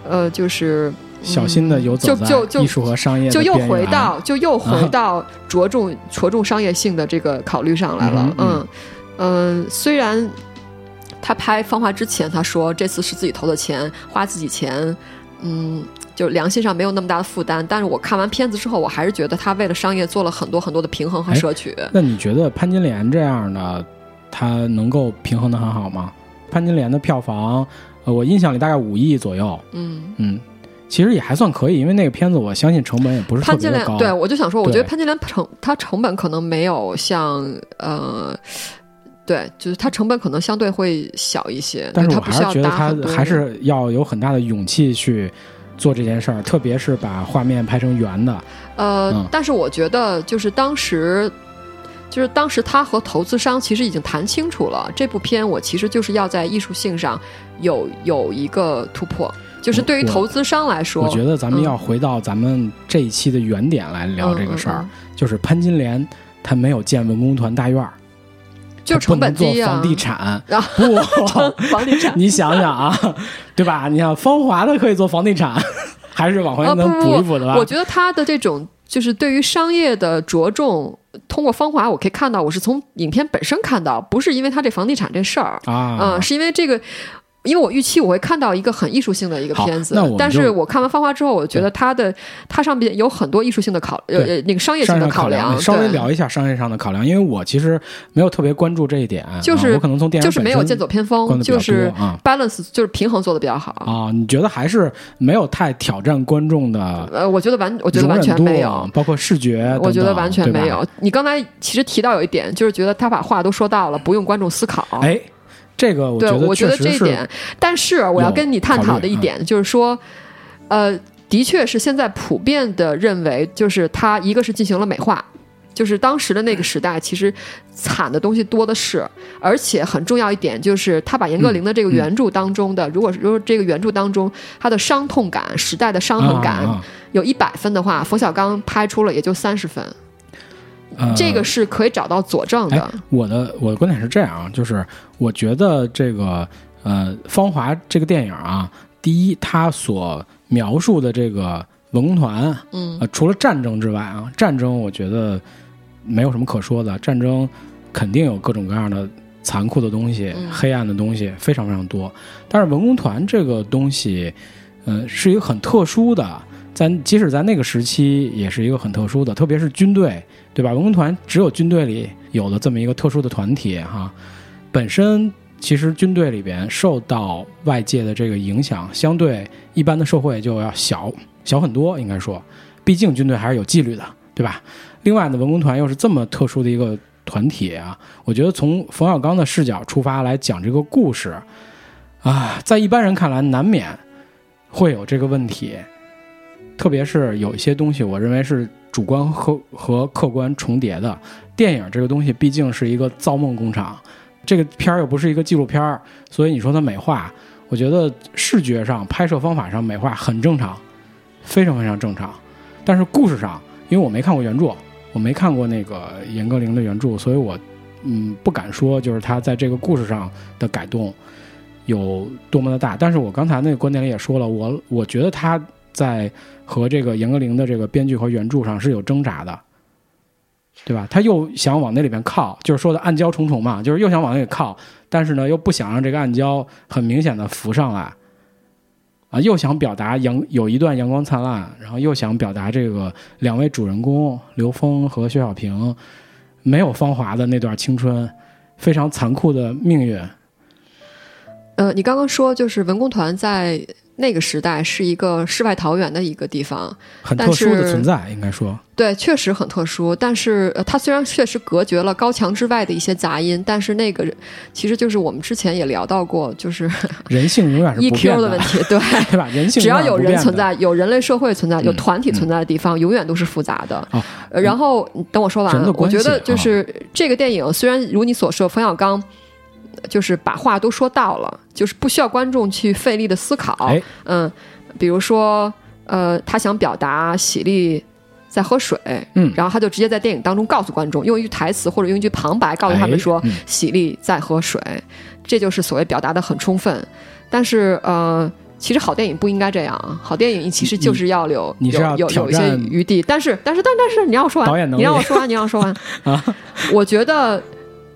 呃就是。小心的游走在艺术和商业的就又回到就又回啊到着重着重商业性的这个考虑上来了嗯。嗯虽然他拍《芳华》之前他说这次是自己投的钱，花自己钱，嗯。就良心上没有那么大的负担，但是我看完片子之后，我还是觉得他为了商业做了很多很多的平衡和哎摄取。那你觉得潘金莲这样的，他能够平衡的很好吗？潘金莲的票房，呃，我印象里大概五亿左右，嗯，嗯，其实也还算可以，因为那个片子我相信成本也不是特潘别的高。金莲对我就想说，我觉得潘金莲成它成本可能没有像呃，对，就是它成本可能相对会小一些，但是我还是觉得他搭很多还是要有很大的勇气去做这件事儿，特别是把画面拍成圆的。呃，嗯但是我觉得就是当时，就是当时他和投资商其实已经谈清楚了，这部片我其实就是要在艺术性上有有一个突破，就是对于投资商来说，我觉得咱们嗯要回到咱们这一期的原点来聊这个事儿，嗯嗯就是潘金莲她没有建文工团大院儿，就是成本低啊房，地产。然后不，房地产。你想想啊，对吧？你看芳华的可以做房地产，还是往回啊能补一补的吧？我觉得他的这种就是对于商业的着重，通过芳华我可以看到，我是从影片本身看到，不是因为他这房地产这事儿，啊，嗯，是因为这个。因为我预期我会看到一个很艺术性的一个片子但是我看完《芳华》之后，我觉得它的它上边有很多艺术性的考呃呃那个商业性的考量，稍微聊一下商业上的考量，因为我其实没有特别关注这一点，就是啊我可能从电影就是没有剑走偏锋，就是 balance 就是平衡做的比较好。啊，你觉得还是没有太挑战观众的呃，我觉得完，我觉得完全没有。包括视觉我觉得完全没有。你刚才其实提到有一点，就是觉得他把话都说到了，不用观众思考。哎，这个我对，觉得我觉得这一点，但是我要跟你探讨的一点就是说，呃，的确是现在普遍的认为，就是他一个是进行了美化。就是当时的那个时代，其实惨的东西多的是，而且很重要一点就是，他把严歌苓的这个嗯原著当中的，如果如果这个原著当中他的伤痛感、时代的伤痕感、啊啊有一百分的话，冯小刚拍出了也就三十分，呃这个是可以找到佐证的。哎，我的我的观点是这样啊，就是我觉得这个呃《芳华》这个电影啊，第一，它所描述的这个文工团，嗯呃，除了战争之外啊，战争我觉得没有什么可说的，战争肯定有各种各样的残酷的东西、嗯黑暗的东西，非常非常多。但是文工团这个东西，呃，是一个很特殊的，在即使在那个时期，也是一个很特殊的，特别是军队，对吧？文工团只有军队里有的这么一个特殊的团体哈，本身。其实军队里边受到外界的这个影响，相对一般的社会就要小小很多，应该说，毕竟军队还是有纪律的，对吧？另外呢，文工团又是这么特殊的一个团体啊，我觉得从冯小刚的视角出发来讲这个故事，啊，在一般人看来难免会有这个问题，特别是有一些东西，我认为是主观和和客观重叠的。电影这个东西毕竟是一个造梦工厂，这个片儿又不是一个纪录片儿，所以你说它美化，我觉得视觉上、拍摄方法上美化很正常，非常非常正常。但是故事上，因为我没看过原著，我没看过那个严歌苓的原著，所以我嗯不敢说就是他在这个故事上的改动有多么的大。但是我刚才那个观点里也说了，我我觉得他在和这个严歌苓的这个编剧和原著上是有挣扎的。对吧？他又想往那里边靠，就是说的暗礁重重嘛，就是又想往那里靠，但是呢又不想让这个暗礁很明显的浮上来，啊，又想表达阳有一段阳光灿烂，然后又想表达这个两位主人公刘峰和薛小平没有芳华的那段青春，非常残酷的命运。呃，你刚刚说就是文工团在那个时代是一个世外桃源的一个地方，很特殊的存在，应该说。对，确实很特殊。但是，呃，它虽然确实隔绝了高墙之外的一些杂音，但是那个其实就是我们之前也聊到过，就是 人性永远是 EQ 的问题，对 对吧？人性只要有人存在，有人类社会存在，有团体存在的地方，永远都是复杂的。然后，等我说完，我觉得就是这个电影虽然如你所说，冯小刚。就是把话都说到了，就是不需要观众去费力的思考。嗯，比如说，呃，他想表达喜力在喝水，嗯，然后他就直接在电影当中告诉观众，用一句台词或者用一句旁白告诉他们说，喜力在喝水，这就是所谓表达的很充分。但是，呃，其实好电影不应该这样，好电影其实就是要有有有有一些余地。但是，但是，但但是，你让我说完，你让我说完，你让我说完啊！我觉得。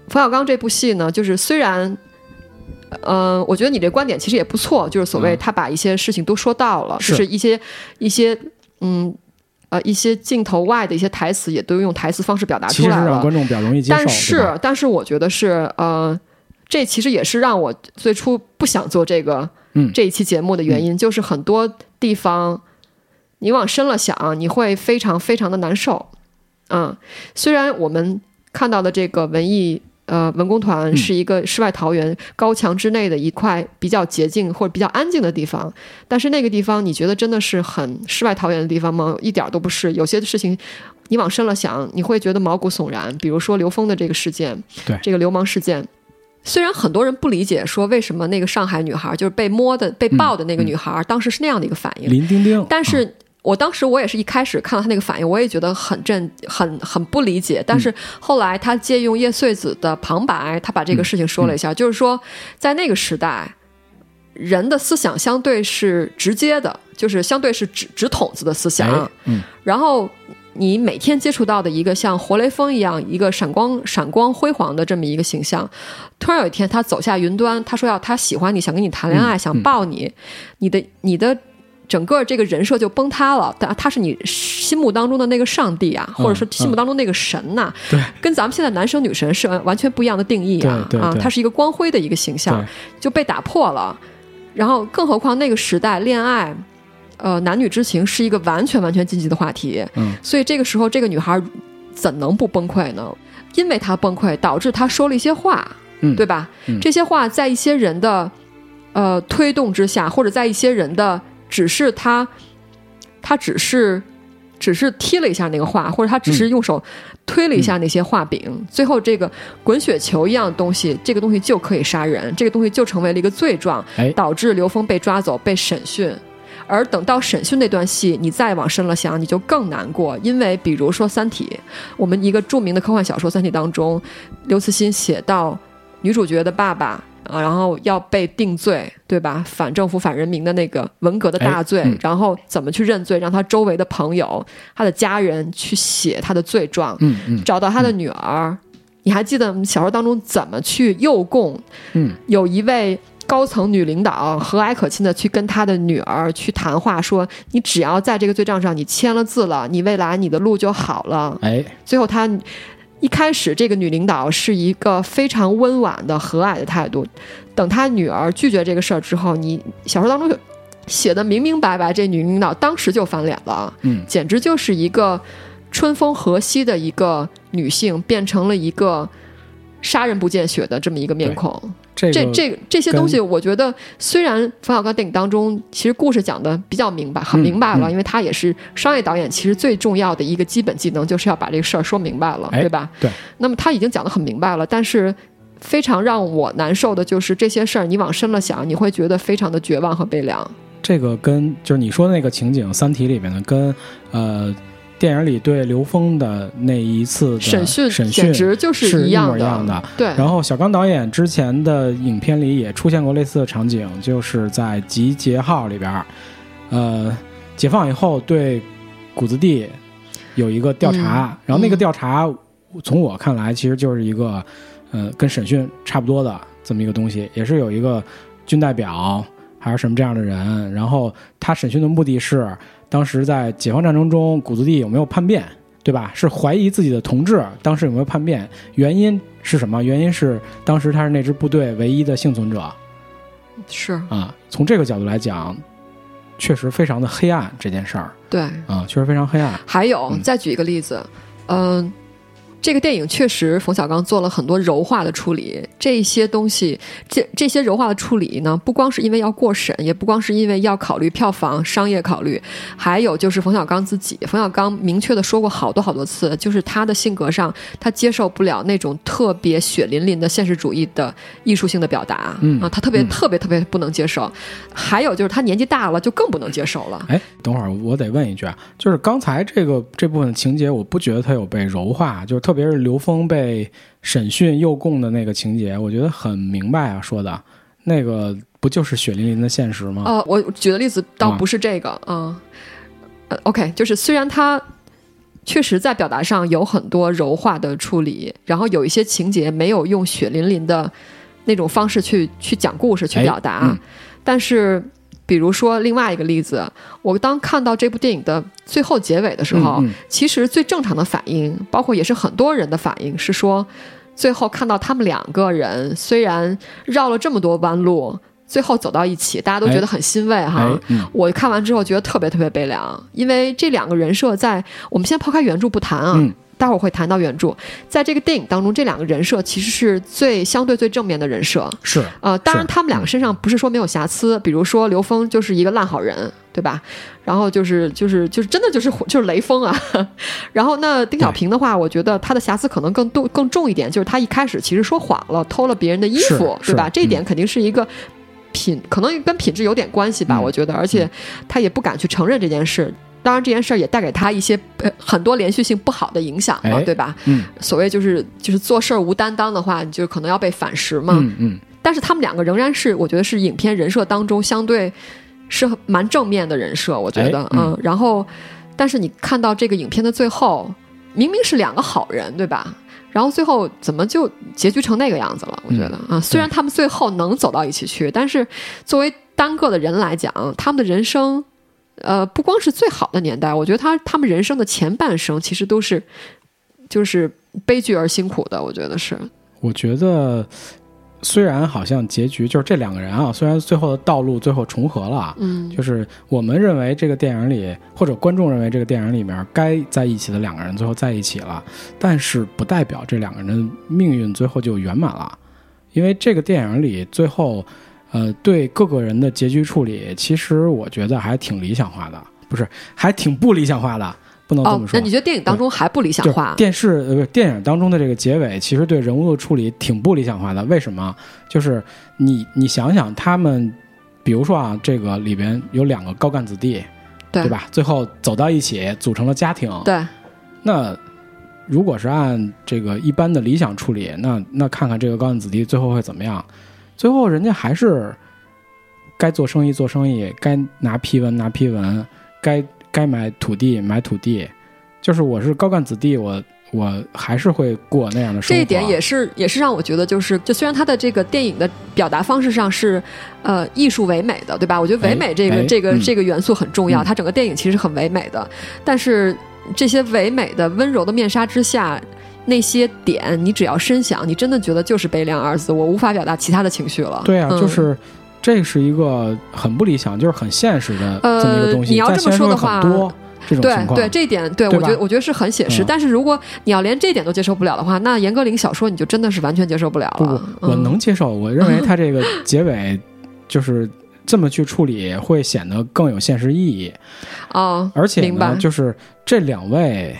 冯小刚这部戏呢，就是虽然，嗯，我觉得你这观点其实也不错，就是所谓他把一些事情都说到了，就是一些一些嗯呃一些镜头外的一些台词也都用台词方式表达出来了，让观众比较容易接受。但是，但是我觉得是呃，这其实也是让我最初不想做这个嗯这一期节目的原因，就是很多地方你往深了想，你会非常非常的难受。嗯，虽然我们看到的这个文艺。呃，文工团是一个世外桃源、高墙之内的一块比较洁净或者比较安静的地方，但是那个地方你觉得真的是很世外桃源的地方吗？一点都不是。有些事情你往深了想，你会觉得毛骨悚然。比如说刘峰的这个事件，对这个流氓事件，虽然很多人不理解，说为什么那个上海女孩就是被摸的、被抱的那个女孩，当时是那样的一个反应。林丁丁，但是。我当时我也是一开始看到他那个反应，我也觉得很震，很很不理解。但是后来他借用叶穗子的旁白，他把这个事情说了一下，就是说在那个时代，人的思想相对是直接的，就是相对是直直筒子的思想。嗯。然后你每天接触到的一个像活雷锋一样，一个闪光闪光辉煌的这么一个形象，突然有一天他走下云端，他说要他喜欢你，想跟你谈恋爱，想抱你，你的你的。整个这个人设就崩塌了，但他是你心目当中的那个上帝啊，或者说心目当中那个神呐，对，跟咱们现在男神女神是完全不一样的定义啊啊，他是一个光辉的一个形象，就被打破了。然后，更何况那个时代恋爱，呃，男女之情是一个完全完全禁忌的话题，嗯，所以这个时候这个女孩怎能不崩溃呢？因为她崩溃，导致她说了一些话，嗯，对吧？这些话在一些人的呃推动之下，或者在一些人的。只是他，他只是，只是踢了一下那个画，或者他只是用手推了一下那些画饼，最后这个滚雪球一样的东西，这个东西就可以杀人，这个东西就成为了一个罪状，导致刘峰被抓走、被审讯。而等到审讯那段戏，你再往深了想，你就更难过，因为比如说《三体》，我们一个著名的科幻小说《三体》当中，刘慈欣写到女主角的爸爸。啊，然后要被定罪，对吧？反政府、反人民的那个文革的大罪，然后怎么去认罪？让他周围的朋友、他的家人去写他的罪状，嗯嗯，找到他的女儿。你还记得小说当中怎么去诱供？嗯，有一位高层女领导和蔼可亲的去跟他的女儿去谈话，说：“你只要在这个罪状上你签了字了，你未来你的路就好了。”哎，最后他。一开始，这个女领导是一个非常温婉的、和蔼的态度。等她女儿拒绝这个事儿之后，你小说当中写的明明白白，这女领导当时就翻脸了。嗯，简直就是一个春风和煦的一个女性，变成了一个杀人不见血的这么一个面孔。这这这些东西，我觉得虽然冯小刚电影当中其实故事讲的比较明白，很明白了，因为他也是商业导演，其实最重要的一个基本技能就是要把这个事儿说明白了，对吧？对。那么他已经讲的很明白了，但是非常让我难受的就是这些事儿，你往深了想，你会觉得非常的绝望和悲凉。这个跟就是你说的那个情景，《三体》里面的跟呃。电影里对刘峰的那一次审讯，审讯简直就是一样的。对。然后小刚导演之前的影片里也出现过类似的场景，就是在《集结号》里边，呃，解放以后对谷子地有一个调查，然后那个调查从我看来其实就是一个呃跟审讯差不多的这么一个东西，也是有一个军代表还是什么这样的人，然后他审讯的目的是。当时在解放战争中，谷子地有没有叛变，对吧？是怀疑自己的同志当时有没有叛变，原因是什么？原因是当时他是那支部队唯一的幸存者，是啊。从这个角度来讲，确实非常的黑暗这件事儿对，啊，确实非常黑暗。还有嗯再举一个例子，嗯、这个电影确实冯小刚做了很多柔化的处理，这些东西，这这些柔化的处理呢，不光是因为要过审，也不光是因为要考虑票房、商业考虑，还有就是冯小刚自己，冯小刚明确的说过好多好多次，就是他的性格上，他接受不了那种特别血淋淋的现实主义的艺术性的表达，嗯啊，他特别、嗯特别特别不能接受。还有就是他年纪大了，就更不能接受了。哎，等会儿我得问一句啊，就是刚才这个这部分情节，我不觉得他有被柔化，就是特别是刘峰被审讯诱供的那个情节，我觉得很明白啊，说的那个不就是血淋淋的现实吗？呃，我举的例子倒啊不是这个啊，呃，OK，就是虽然他确实在表达上有很多柔化的处理，然后有一些情节没有用血淋淋的那种方式去去讲故事去哎表达，嗯但是。比如说另外一个例子，我当看到这部电影的最后结尾的时候，嗯嗯。其实最正常的反应，包括也是很多人的反应，是说，最后看到他们两个人虽然绕了这么多弯路，最后走到一起，大家都觉得很欣慰哈。哎，嗯，我看完之后觉得特别特别悲凉，因为这两个人设在我们先抛开原著不谈啊，嗯待会儿会谈到原著，在这个电影当中，这两个人设其实是最相对最正面的人设。是，呃，当然他们两个身上不是说没有瑕疵，比如说刘峰就是一个烂好人，对吧？然后就是就是就是真的就是就是雷锋啊。然后那丁小平的话，我觉得他的瑕疵可能更多更重一点，就是他一开始其实说谎了，偷了别人的衣服，是对吧？这一点肯定是一个。品可能跟品质有点关系吧，嗯我觉得，而且他也不敢去承认这件事。当然，这件事儿也带给他一些呃很多连续性不好的影响嘛，哎对吧？嗯所谓就是就是做事儿无担当的话，你就可能要被反噬嘛。嗯嗯，但是他们两个仍然是，我觉得是影片人设当中相对是很蛮正面的人设，我觉得，哎嗯然后，但是你看到这个影片的最后，明明是两个好人，对吧？然后最后怎么就结局成那个样子了？我觉得、啊，虽然他们最后能走到一起去，但是作为单个的人来讲，他们的人生，呃，不光是最好的年代，我觉得他他们人生的前半生其实都是就是悲剧而辛苦的，我觉得是，我觉得虽然好像结局就是这两个人啊，虽然最后的道路最后重合了，嗯，就是我们认为这个电影里，或者观众认为这个电影里面该在一起的两个人最后在一起了，但是不代表这两个人的命运最后就圆满了，因为这个电影里最后，呃，对各个人的结局处理，其实我觉得还挺理想化的，不是，还挺不理想化的，不能这么，说。哦那你觉得电影当中还不理想就是化？电视呃不是电影当中的这个结尾，其实对人物的处理挺不理想化的。为什么？就是你你想想他们，比如说啊，这个里边有两个高干子弟，对对吧？最后走到一起，组成了家庭。对，那如果是按这个一般的理想处理，那那看看这个高干子弟最后会怎么样？最后人家还是该做生意做生意，该拿批文拿批文，该该买土地买土地。就是我是高干子弟，我我还是会过那样的生活。这一点也是也是让我觉得，就是就虽然他的这个电影的表达方式上是呃艺术唯美的，对吧？我觉得唯美这个、哎这个、嗯这个元素很重要，嗯它整个电影其实很唯美的，但是这些唯美的温柔的面纱之下。那些点，你只要深想，你真的觉得就是悲凉二字，我无法表达其他的情绪了。对啊，嗯就是这是一个很不理想，就是很现实的呃这么一个东西。你要这么说的话很多这种对情况。对，这一点对对我觉得我觉得是很写实。嗯但是如果你要连这一点都接受不了的话，那严歌苓小说你就真的是完全接受不了了。不，我嗯能接受。我认为他这个 结尾就是这么去处理，会显得更有现实意义。哦，而且呢，就是这两位，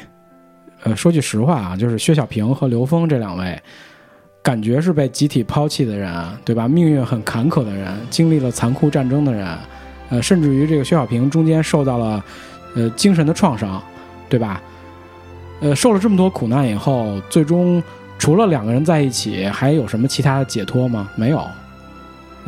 呃，说句实话啊，就是薛小平和刘峰这两位，感觉是被集体抛弃的人，对吧？命运很坎坷的人，经历了残酷战争的人，呃，甚至于这个薛小平中间受到了呃精神的创伤，对吧？呃，受了这么多苦难以后，最终除了两个人在一起，还有什么其他的解脱吗？没有，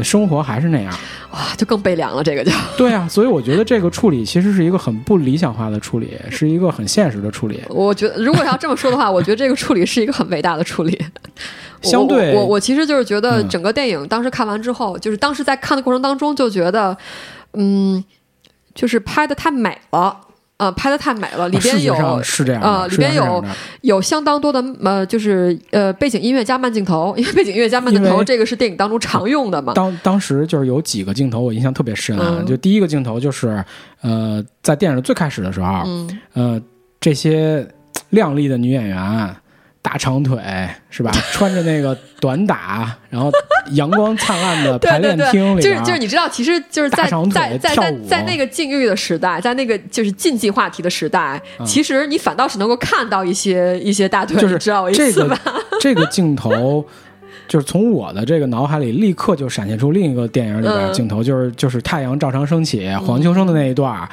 生活还是那样。哇，就更悲凉了，这个就。对啊，所以我觉得这个处理其实是一个很不理想化的处理，是一个很现实的处理。我觉得，如果要这么说的话，我觉得这个处理是一个很伟大的处理。相对我我我其实就是觉得嗯整个电影当时看完之后，就是当时在看的过程当中就觉得，嗯，就是拍的太美了。呃拍的太美了，里边有是这样啊，呃里边有有相当多的呃就是呃背景音乐加慢镜头，因为背景音乐加慢镜头这个是电影当中常用的嘛。当当时就是有几个镜头我印象特别深啊，嗯就第一个镜头就是呃在电影最开始的时候，嗯，呃这些 靓丽的女演员。大长腿是吧？穿着那个短打，然后阳光灿烂的 排练对对对，厅里边，就是就是你知道，其实就是在在在在在那个禁欲的时代，在那个就是禁忌话题的时代，嗯其实你反倒是能够看到一些一些大腿，就是你知道我意这个思吧？这个镜头，就是从我的这个脑海里立刻就闪现出另一个电影里边的嗯镜头，就是就是太阳照常升起，黄秋生的那一段。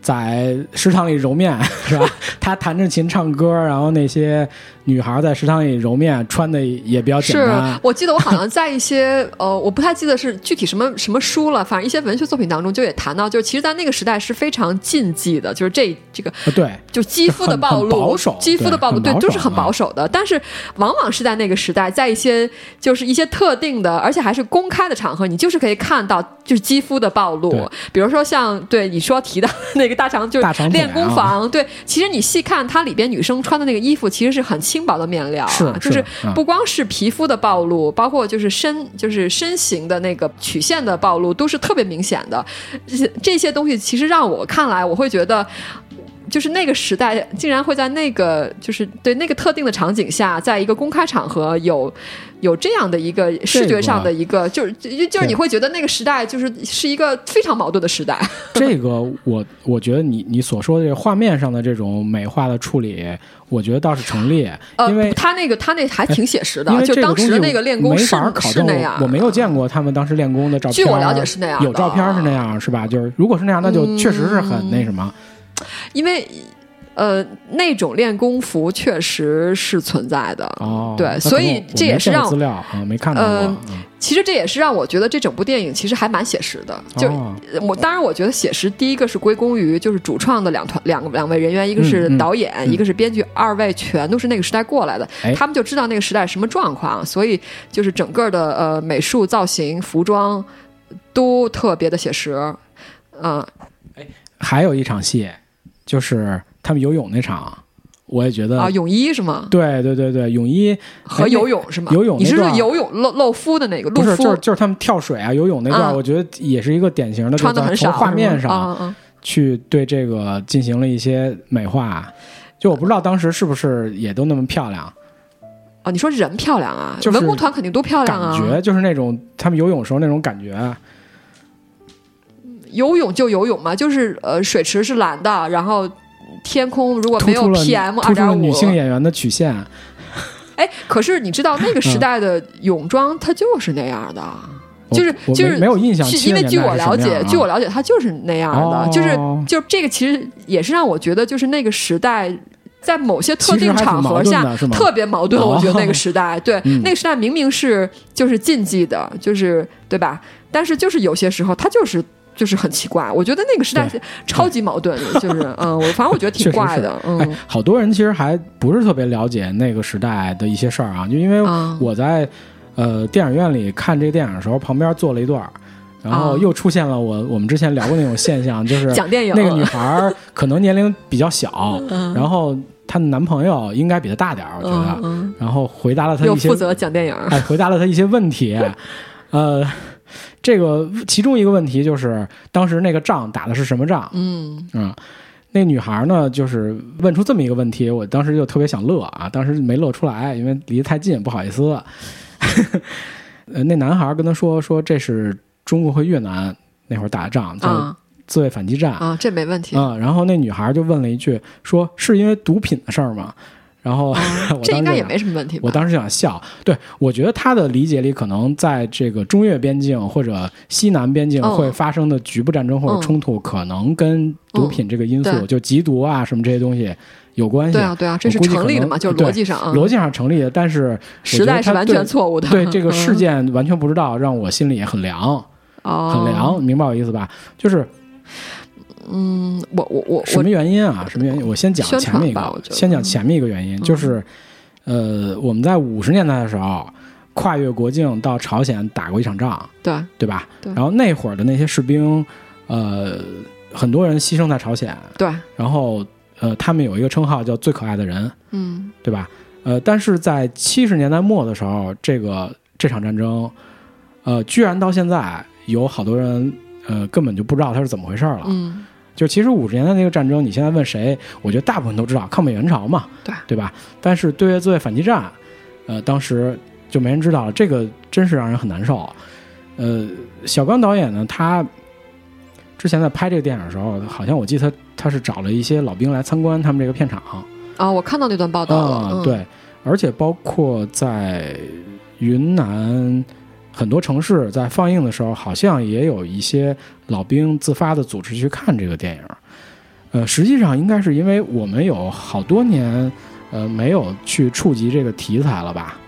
在食堂里揉面是吧？他弹着琴唱歌，然后那些女孩在食堂里揉面，穿的也比较简单是。我记得我好像在一些 呃，我不太记得是具体什么什么书了，反正一些文学作品当中就也谈到，就是其实，在那个时代是非常禁忌的，就是这这个啊，对，就肌肤的暴很很保露守，肌肤的暴露，对，都是很保守的。但是往往是在那个时代，在一些就是一些特定的，而且还是公开的场合，你就是可以看到就是肌肤的暴露。比如说像对你说提到那个大长就是练功房，对，其实你细看它里边女生穿的那个衣服，其实是很轻薄的面料啊，是就是不光是皮肤的暴露，包括就是身就是身形的那个曲线的暴露，都是特别明显的。这些这些东西其实让我看来，我会觉得。就是那个时代，竟然会在那个就是对那个特定的场景下，在一个公开场合有有这样的一个视觉上的一个，就是就就是你会觉得那个时代就是是一个非常矛盾的时代。这个我我觉得你你所说的这个画面上的这种美化的处理，我觉得倒是成立，呃因为，他那个他那还挺写实的就当时的那个练功没是法考证是那样，我没有见过他们当时练功的照片。据我了解是那样有照片是那样，是吧？就是如果是那样，那就确实是很那什么。因为呃那种练功服确实是存在的。哦，对所以这也是让资料啊，没看到过。呃嗯其实这也是让我觉得这整部电影其实还蛮写实的。就、哦我当然我觉得写实，第一个是归功于就是主创的两团两个两位人员，一个是嗯嗯导演，一个是编剧，二位全都是那个时代过来的，哎他们就知道那个时代什么状况，所以就是整个的呃美术造型、服装都特别的写实。嗯、哎还有一场戏，就是他们游泳那场，我也觉得啊，泳衣是吗？对对对对，泳衣和哎游泳是吗？游泳你是说游泳露露肤的那个？不是就是就是他们跳水啊、游泳那段，啊我觉得也是一个典型的，穿的很少，从画面上去对这个进行了一些美化。就我不知道当时是不是也都那么漂亮，哦，你说人漂亮啊？就是文工团肯定都漂亮啊。感觉就是那种他们游泳时候那种感觉。游泳就游泳嘛，就是呃，水池是蓝的，然后天空如果没有 PM 二点五，女性演员的曲线，哎，可是你知道那个时代的泳装它就是那样的，就是就是没没有印象，是因为据我了解，据我了了解，它就是那样的，哦。就是就这个其实也是让我觉得，就是那个时代。在某些特定场合下特别矛盾，哦。我觉得那个时代，对、嗯。那个时代明明是就是禁忌的，就是对吧？但是就是有些时候它就是就是很奇怪，我觉得那个时代对。超级矛盾，就是嗯，我反正我觉得挺怪的，嗯。哎，好多人其实还不是特别了解那个时代的一些事儿啊，就因为啊。我在呃电影院里看这个电影的时候，旁边坐了一段儿，然后啊。又出现了我我们之前聊过那种现象，就是 讲电影。那个女孩儿可能年龄比较小，嗯。然后她的男朋友应该比她大点儿，我觉得，然后回答了她一些又负责讲电影，哎，回答了她一些问题。呃，这个其中一个问题就是，当时那个仗打的是什么仗？嗯嗯，那女孩呢，就是问出这么一个问题，我当时就特别想乐啊，当时没乐出来，因为离得太近，不好意思。呃，那男孩跟他说说这是中国和越南那会儿打的仗，叫啊自卫反击战啊，这没问题。啊、然后那女孩就问了一句，说是因为毒品的事儿吗？然后、这应该也没什么问题？我当时就想笑，对我觉得他的理解里，可能在这个中越边境或者西南边境嗯会发生的局部战争或者冲突，可能跟毒品这个因素，嗯就缉毒啊什么这些东西有关系。对啊，对啊，这是成立的嘛，就是逻辑上啊，逻辑上成立的，但是我觉时代是完全错误的。对这个 嗯事件完全不知道，让我心里也很凉，哦很凉，明白我意思吧？就是嗯，我我我什么原因啊？什么原因？我先讲前面一个先讲前面一个原因，嗯就是呃，我们在五十年代的时候跨越国境到朝鲜打过一场仗，对对吧？对然后那会儿的那些士兵，呃，很多人牺牲在朝鲜，对，然后呃，他们有一个称号叫最可爱的人，嗯对吧？呃，但是在七十年代末的时候，这个这场战争，呃，居然到现在有好多人呃根本就不知道它是怎么回事了。嗯，就其实五十年代那个战争，你现在问谁，我觉得大部分都知道抗美援朝嘛，对对吧？但是对越自卫反击战，呃，当时就没人知道了，这个真是让人很难受。呃，小刚导演呢，他之前在拍这个电影的时候，好像我记得他他是找了一些老兵来参观他们这个片场，啊，我看到那段报道了，对，而且包括在云南很多城市在放映的时候，好像也有一些老兵自发的组织去看这个电影。呃，实际上应该是因为我们有好多年呃没有去触及这个题材了吧，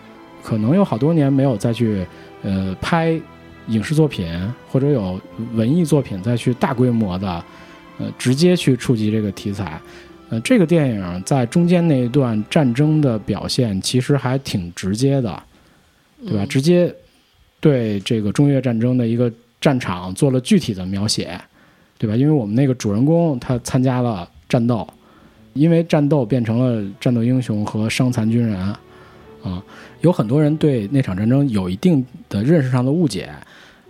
可能有好多年没有再去呃拍影视作品或者有文艺作品再去大规模的呃直接去触及这个题材。呃，这个电影在中间那一段战争的表现其实还挺直接的，对吧？嗯直接对这个中越战争的一个战场做了具体的描写，对吧？因为我们那个主人公他参加了战斗，因为战斗变成了战斗英雄和伤残军人啊。有很多人对那场战争有一定的认识上的误解。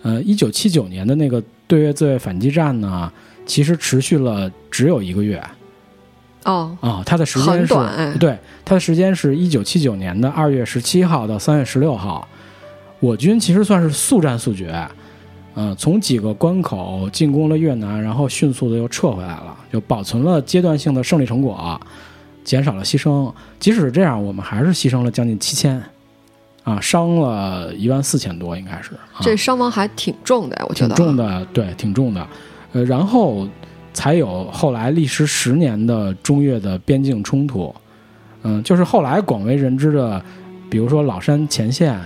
呃，一九七九年的那个对越自卫反击战呢，其实持续了只有一个月。哦，啊、它的时间很是短哎对，它的时间是一九七九年的二月十七号到三月十六号。我军其实算是速战速决，嗯、从几个关口进攻了越南，然后迅速的又撤回来了，就保存了阶段性的胜利成果，减少了牺牲。即使是这样，我们还是牺牲了将近七千，啊，伤了一万四千多，应该是。啊这伤亡还挺重的，我觉挺重的，对，挺重的。呃，然后才有后来历时十年的中越的边境冲突。嗯、就是后来广为人知的，比如说老山前线，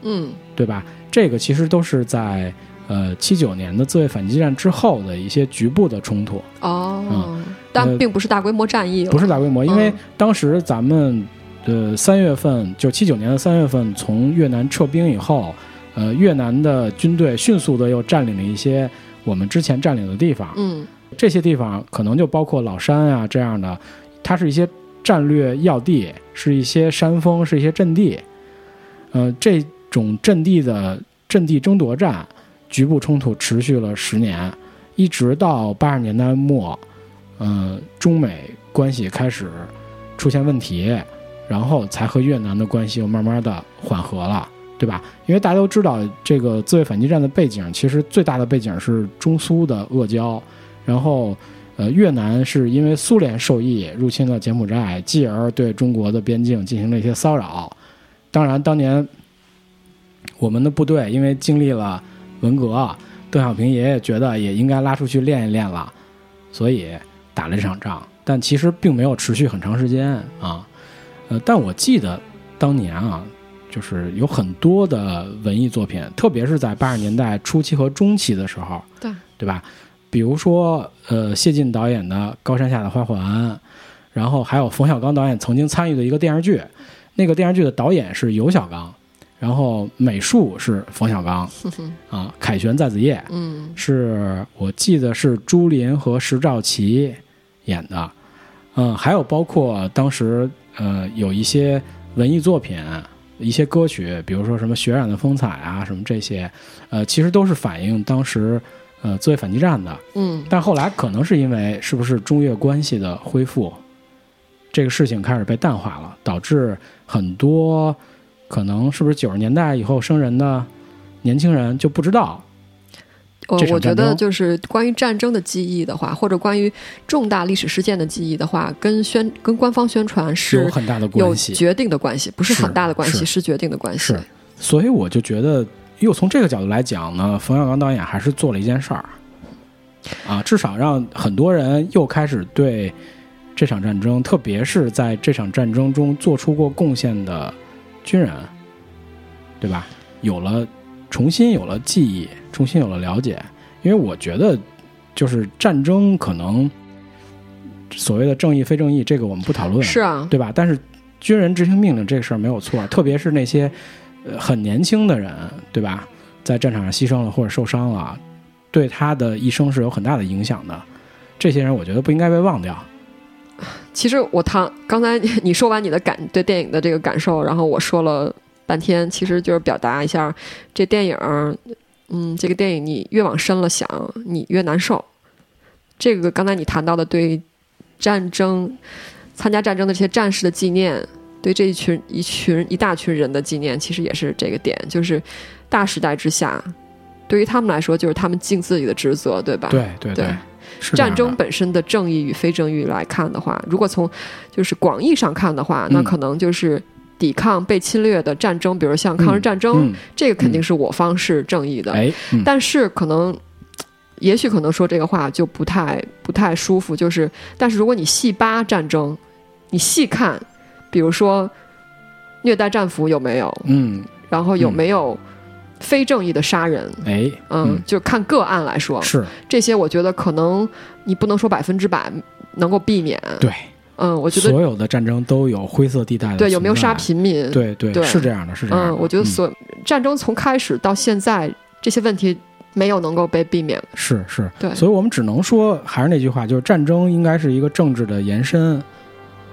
嗯对吧？这个其实都是在呃七九年的自卫反击战之后的一些局部的冲突，哦，但呃并不是大规模战役了，不是大规模，因为嗯。当时咱们呃三月份，就七九年的三月份从越南撤兵以后，呃，越南的军队迅速的又占领了一些我们之前占领的地方，嗯。这些地方可能就包括老山啊这样的，它是一些战略要地，是一些山峰，是一些阵地。呃，这种阵地的阵地争夺战，局部冲突持续了十年，一直到八十年代末，呃，中美关系开始出现问题，然后才和越南的关系又慢慢的缓和了。对吧？因为大家都知道，这个自卫反击战的背景，其实最大的背景是中苏的恶交，然后，呃，越南是因为苏联受益入侵了柬埔寨，继而对中国的边境进行了一些骚扰。当然，当年我们的部队因为经历了文革，邓小平爷爷觉得也应该拉出去练一练了，所以打了这场仗。但其实并没有持续很长时间啊。呃，但我记得当年啊，就是有很多的文艺作品，特别是在八十年代初期和中期的时候，对对吧？比如说，呃，谢晋导演的《高山下的花环》，然后还有冯小刚导演曾经参与的一个电视剧，那个电视剧的导演是尤小刚，然后美术是冯小刚 啊，凯旋在子夜嗯是我记得是朱琳和石兆琪演的，嗯，还有包括当时呃有一些文艺作品。一些歌曲，比如说什么《血染的风采》啊，什么这些，呃，其实都是反映当时呃自卫反击战的。嗯但后来可能是因为是不是中越关系的恢复，这个事情开始被淡化了，导致很多可能是不是九十年代以后生人的年轻人就不知道，我我觉得就是关于战争的记忆的话，或者关于重大历史事件的记忆的话，跟宣跟官方宣传是有很大的关系。决定的关系，不是是很大的关系，是是决定的关系是。所以我就觉得，又从这个角度来讲呢，冯小刚导演还是做了一件事儿，啊，至少让很多人又开始对这场战争，特别是在这场战争中做出过贡献的军人，对吧？有了重新有了记忆，重新有了了解。因为我觉得，就是战争可能所谓的正义非正义，这个我们不讨论，是啊，对吧？但是军人执行命令这个事儿没有错，特别是那些呃很年轻的人，对吧？在战场上牺牲了或者受伤了，对他的一生是有很大的影响的。这些人我觉得不应该被忘掉。其实我谈刚才你说完你的感对电影的这个感受，然后我说了半天，其实就是表达一下这电影，嗯，这个电影你越往深了想，你越难受。这个刚才你谈到的对战争、参加战争的这些战士的纪念，对这一群一群一大群人的纪念，其实也是这个点，就是大时代之下，对于他们来说，就是他们尽自己的职责，对吧？对对对。是战争本身的正义与非正义来看的话，如果从就是广义上看的话，那可能就是抵抗被侵略的战争，比如像抗日战争，这个肯定是我方是正义的。哎，但是可能，也许可能说这个话就不太不太舒服。就是，但是如果你细扒战争，你细看，比如说虐待战俘有没有？嗯，然后有没有？非正义的杀人，哎，嗯，就看个案来说，是这些，我觉得可能你不能说百分之百能够避免。对，嗯，我觉得所有的战争都有灰色地带的。对，有没有杀平民？对对，是这样的，是这样。嗯，我觉得所战争从开始到现在，这些问题没有能够被避免。是是，对，所以我们只能说，还是那句话，就是战争应该是一个政治的延伸，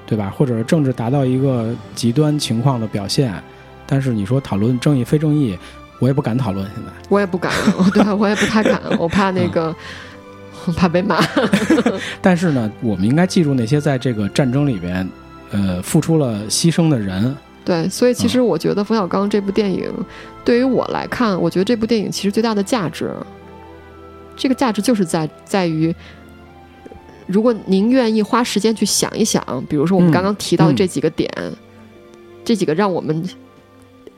对吧？或者是政治达到一个极端情况的表现。但是你说讨论正义非正义？我也不敢讨论，现在我也不敢，对我也不太敢，我怕那个，怕被骂。但是呢，我们应该记住那些在这个战争里边，呃，付出了牺牲的人。对，所以其实我觉得冯小刚这部电影，对于我来看，我觉得这部电影其实最大的价值，这个价值就是在在于，如果您愿意花时间去想一想，比如说我们刚刚提到的这几个点，这几个让我们。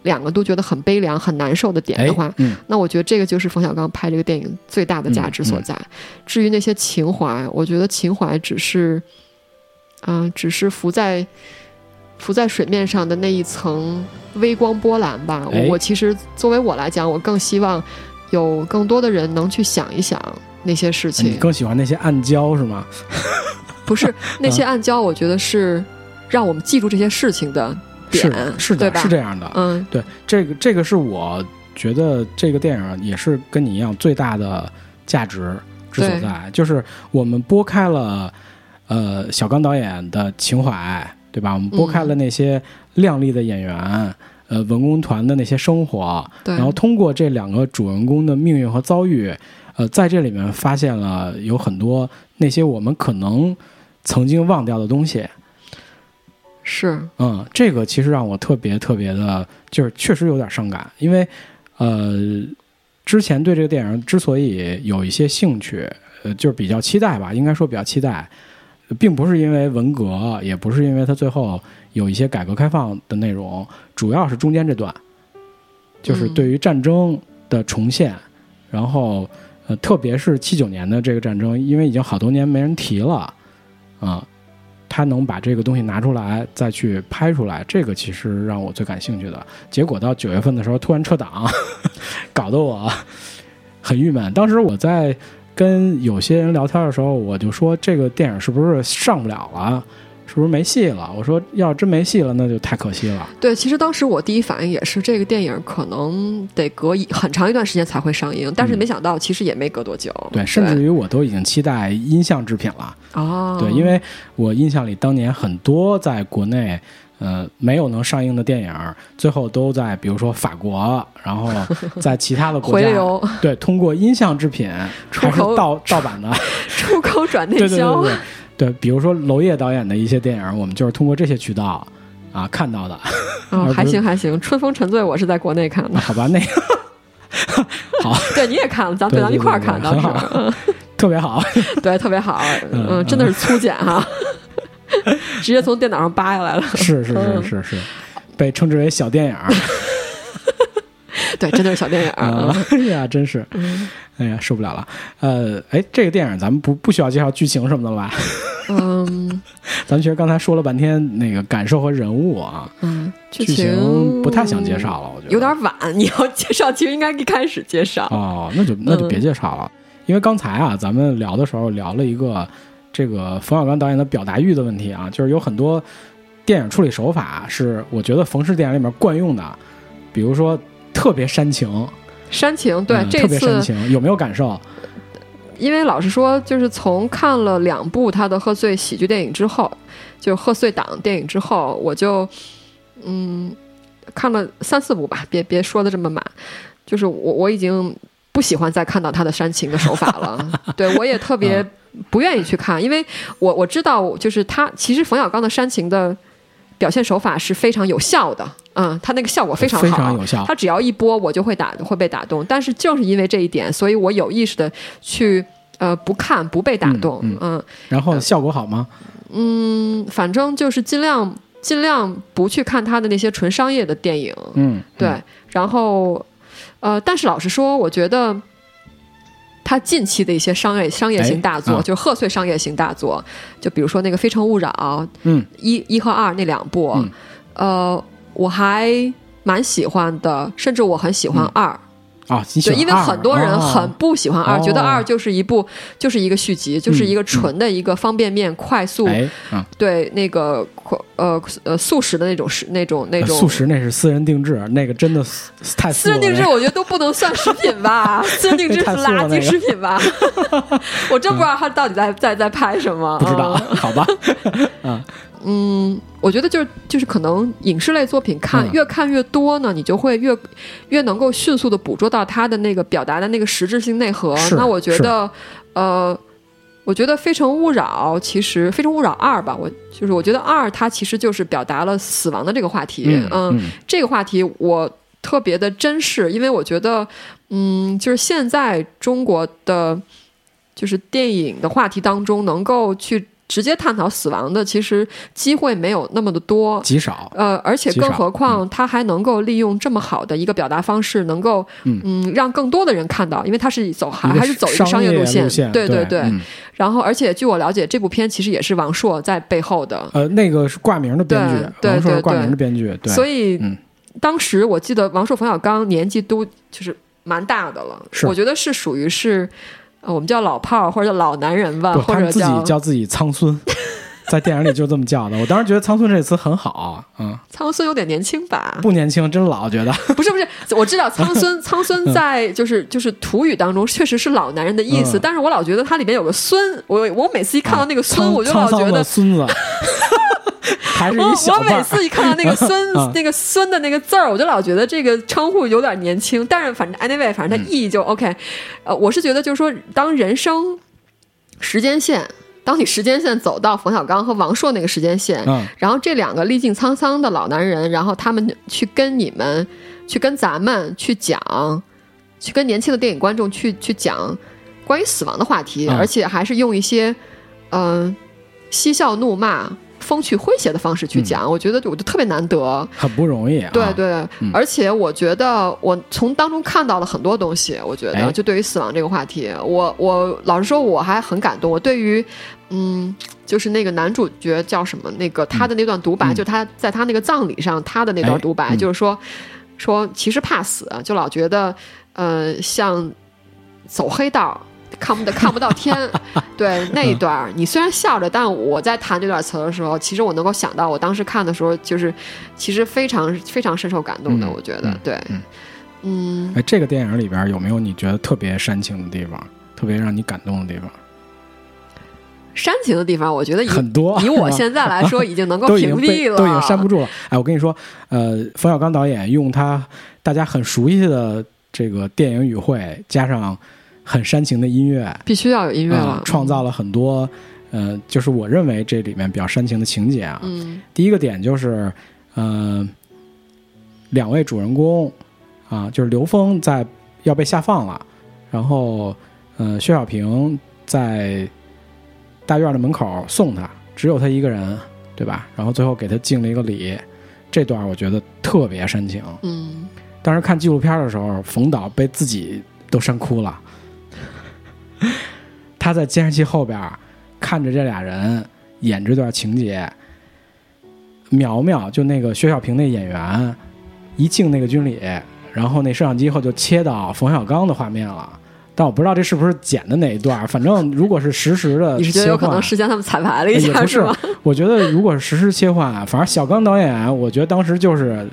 两个都觉得很悲凉、很难受的点的话，那我觉得这个就是冯小刚拍这个电影最大的价值所在。至于那些情怀，我觉得情怀只是，啊，只是浮在浮在水面上的那一层微光波澜吧。我其实作为我来讲，我更希望有更多的人能去想一想那些事情。你更喜欢那些暗礁是吗？不是，那些暗礁，我觉得是让我们记住这些事情的。是是的，是这样的。嗯，对，这个这个是我觉得这个电影也是跟你一样最大的价值之所在，就是我们拨开了呃小刚导演的情怀，对吧？我们拨开了那些靓丽的演员，呃文工团的那些生活，然后通过这两个主人公的命运和遭遇，呃在这里面发现了有很多那些我们可能曾经忘掉的东西。是，嗯，这个其实让我特别特别的，就是确实有点伤感，因为，呃，之前对这个电影之所以有一些兴趣，呃，就是比较期待吧，应该说比较期待，并不是因为文革，也不是因为它最后有一些改革开放的内容，主要是中间这段，就是对于战争的重现，然后，呃，特别是七九年的这个战争，因为已经好多年没人提了，啊。他能把这个东西拿出来再去拍出来，这个其实让我最感兴趣的。结果到九月份的时候突然撤档，搞得我很郁闷。当时我在跟有些人聊天的时候，我就说这个电影是不是上不了了？是不是没戏了？我说要真没戏了，那就太可惜了。对，其实当时我第一反应也是，这个电影可能得隔一很长一段时间才会上映。但是没想到，其实也没隔多久。对，甚至于我都已经期待音像制品了。哦，对，因为我印象里当年很多在国内呃没有能上映的电影，最后都在比如说法国，然后在其他的国家，对，通过音像制品出口盗盗版的，出口转内销。对对对对。比如说娄烨导演的一些电影，我们就是通过这些渠道啊看到的。哦，还行还行，《春风沉醉》我是在国内看的。好吧，那个 好，对你也看了，咱对咱一块儿看的，很好，特别好，对，特别好，嗯，真的是粗剪哈，直接从电脑上扒下来了。是是是是是，被称之为小电影。对，真的是小电影啊！哎呀，真是，哎呀，受不了了。呃，哎，这个电影咱们不不需要介绍剧情什么的了吧？嗯，咱们其实刚才说了半天那个感受和人物啊，嗯，剧情不太想介绍了，我觉得有点晚。你要介绍，其实应该一开始介绍。哦，那就那就别介绍了，因为刚才啊，咱们聊的时候聊了一个这个冯小刚导演的表达欲的问题啊，就是有很多电影处理手法是我觉得冯氏电影里面惯用的，比如说。特别煽情，煽情，对，特别煽情，有没有感受？因为老实说，就是从看了两部他的贺岁喜剧电影之后，就贺岁档电影之后，我就嗯看了三四部吧，别别说的这么满，就是我我已经不喜欢再看到他的煽情的手法了。对我也特别不愿意去看，因为我我知道，就是他其实冯小刚的煽情的表现手法是非常有效的，嗯，他那个效果非常好，非常有效。他只要一播，我就会打会被打动。但是就是因为这一点，所以我有意识的去呃不看不被打动，嗯嗯。然后效果好吗？嗯，反正就是尽量尽量不去看他的那些纯商业的电影，嗯，对，嗯然后呃，但是老实说，我觉得。他近期的一些商业商业型大作，哎啊。就贺岁商业型大作，就比如说那个《非诚勿扰》嗯。一一和二那两部，嗯。呃，我还蛮喜欢的，甚至我很喜欢二。啊，对，因为很多人哦很不喜欢二，觉得哦。二就是一部就是一个续集，就是一个嗯。纯的一个方便面、快速对那个呃呃速食的那种食那种那种呃素食那是私人定制，那个真的太私人定制，我觉得都不能算食品吧，私人定制是垃圾食品吧。我真不知道他到底在在在拍什么，不知道，嗯。好吧？嗯，我觉得就是就是可能影视类作品看、嗯越看越多呢，你就会越越能够迅速的捕捉到它的那个表达的那个实质性内核。是那我觉得，呃，我觉得《非诚勿扰》其实《非诚勿扰二》吧，我就是我觉得二它其实就是表达了死亡的这个话题。嗯嗯这个话题我特别的珍视，因为我觉得，嗯，就是现在中国的就是电影的话题当中，能够去直接探讨死亡的，其实机会没有那么的多。极少，呃，而且更何况，他还能够利用这么好的一个表达方式，能够嗯。让更多的人看到，因为他是走还还是走一个商业路线，对对对。嗯。然后，而且据我了解，这部片其实也是王朔在背后的，呃，那个是挂名的编剧，对对对王朔是挂名的编剧，对，所以、嗯。当时我记得王朔、冯小刚年纪都就是蛮大的了，我觉得是属于是，呃，我们叫老炮儿或者叫老男人吧，或者自己叫自己苍孙，在电影里就这么叫的。我当时觉得“苍孙”这个词很好，嗯，苍孙有点年轻吧？不年轻，真老，觉得不是不是，我知道苍孙苍孙在就是就是土语当中确实是老男人的意思，嗯但是我老觉得它里面有个孙，我我每次一看到那个孙，啊我就老觉得。孙子，还是我一小我每。次一看到那个孙、啊那个孙的那个字儿，我就老觉得这个称呼有点年轻。但是反正 anyway，反正它意义就 OK。呃，我是觉得就是说，当人生时间线，当你时间线走到冯小刚和王朔那个时间线，嗯然后这两个历尽沧桑的老男人，然后他们去跟你们，去跟咱们去讲，去跟年轻的电影观众去去讲关于死亡的话题，嗯而且还是用一些嗯、呃嬉笑怒骂、风趣诙谐的方式去讲，我觉得我就特别难得。很不容易啊。对对，嗯而且我觉得我从当中看到了很多东西。我觉哎得，就对于死亡这个话题，我我老实说，我还很感动。我对于，嗯，就是那个男主角叫什么？那个他的那段独白，嗯就他在他那个葬礼上他的那段哎独白，嗯就是说说其实怕死，就老觉得呃像走黑道。看不得看不到天，对那一段儿，你虽然笑着，但我在谈这段词的时候，其实我能够想到，我当时看的时候，就是其实非常非常深受感动的。嗯我觉得嗯，对，嗯嗯，哎，这个电影里边有没有你觉得特别煽情的地方，特别让你感动的地方？煽情的地方，我觉得很多，以我现在来说，已经能够屏蔽了，被都已经删不住了。哎，我跟你说，呃，冯小刚导演用他大家很熟悉的这个电影语汇，加上很煽情的音乐，必须要有音乐了啊，创造了很多，呃，就是我认为这里面比较煽情的情节啊。嗯第一个点就是，呃，两位主人公啊，就是刘峰在要被下放了，然后呃，薛小平在大院的门口送他，只有他一个人，对吧？然后最后给他敬了一个礼，这段我觉得特别煽情。嗯当时看纪录片的时候，冯导被自己都煽哭了。他在监视器后边看着这俩人演这段情节，苗苗就那个薛小平那演员一敬那个军礼，然后那摄像机后就切到冯小刚的画面了。但我不知道这是不是剪的哪一段，反正如果是实时的你是觉得有可能，事先他们彩排了一下也不是吗？我觉得如果是实时切换，反正小刚导演，我觉得当时就是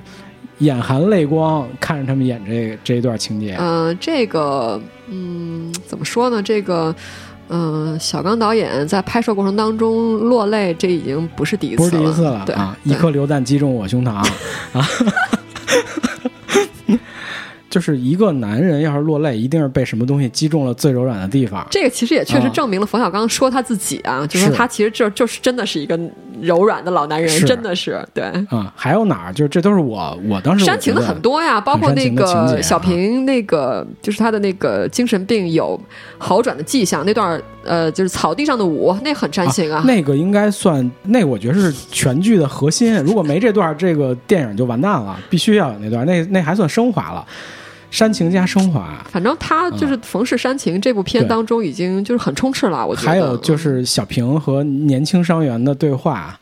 眼含泪光看着他们演这这一段情节。嗯，这个，嗯，怎么说呢？这个，嗯，小刚导演在拍摄过程当中落泪，这已经不是第一次了，不是第一次了对啊！一颗榴弹击中我胸膛啊！就是一个男人要是落泪，一定是被什么东西击中了最柔软的地方。这个其实也确实证明了冯小刚说他自己啊，就是说他其实这就是真的是一个柔软的老男人，真的是对。啊，还有哪儿？就是这都是我我当时煽情的很多呀，包括那个小平那个，就是他的那个精神病有好转的迹象那段，呃，就是草地上的舞，那很煽情啊。那个应该算，那我觉得是全剧的核心。如果没这段，这个电影就完蛋了。必须要有那段，那那还算升华了。煽情加升华，反正他就是《冯氏煽情》这部片当中已经就是很充斥了。我觉得。还有就是小平和年轻伤员的对话，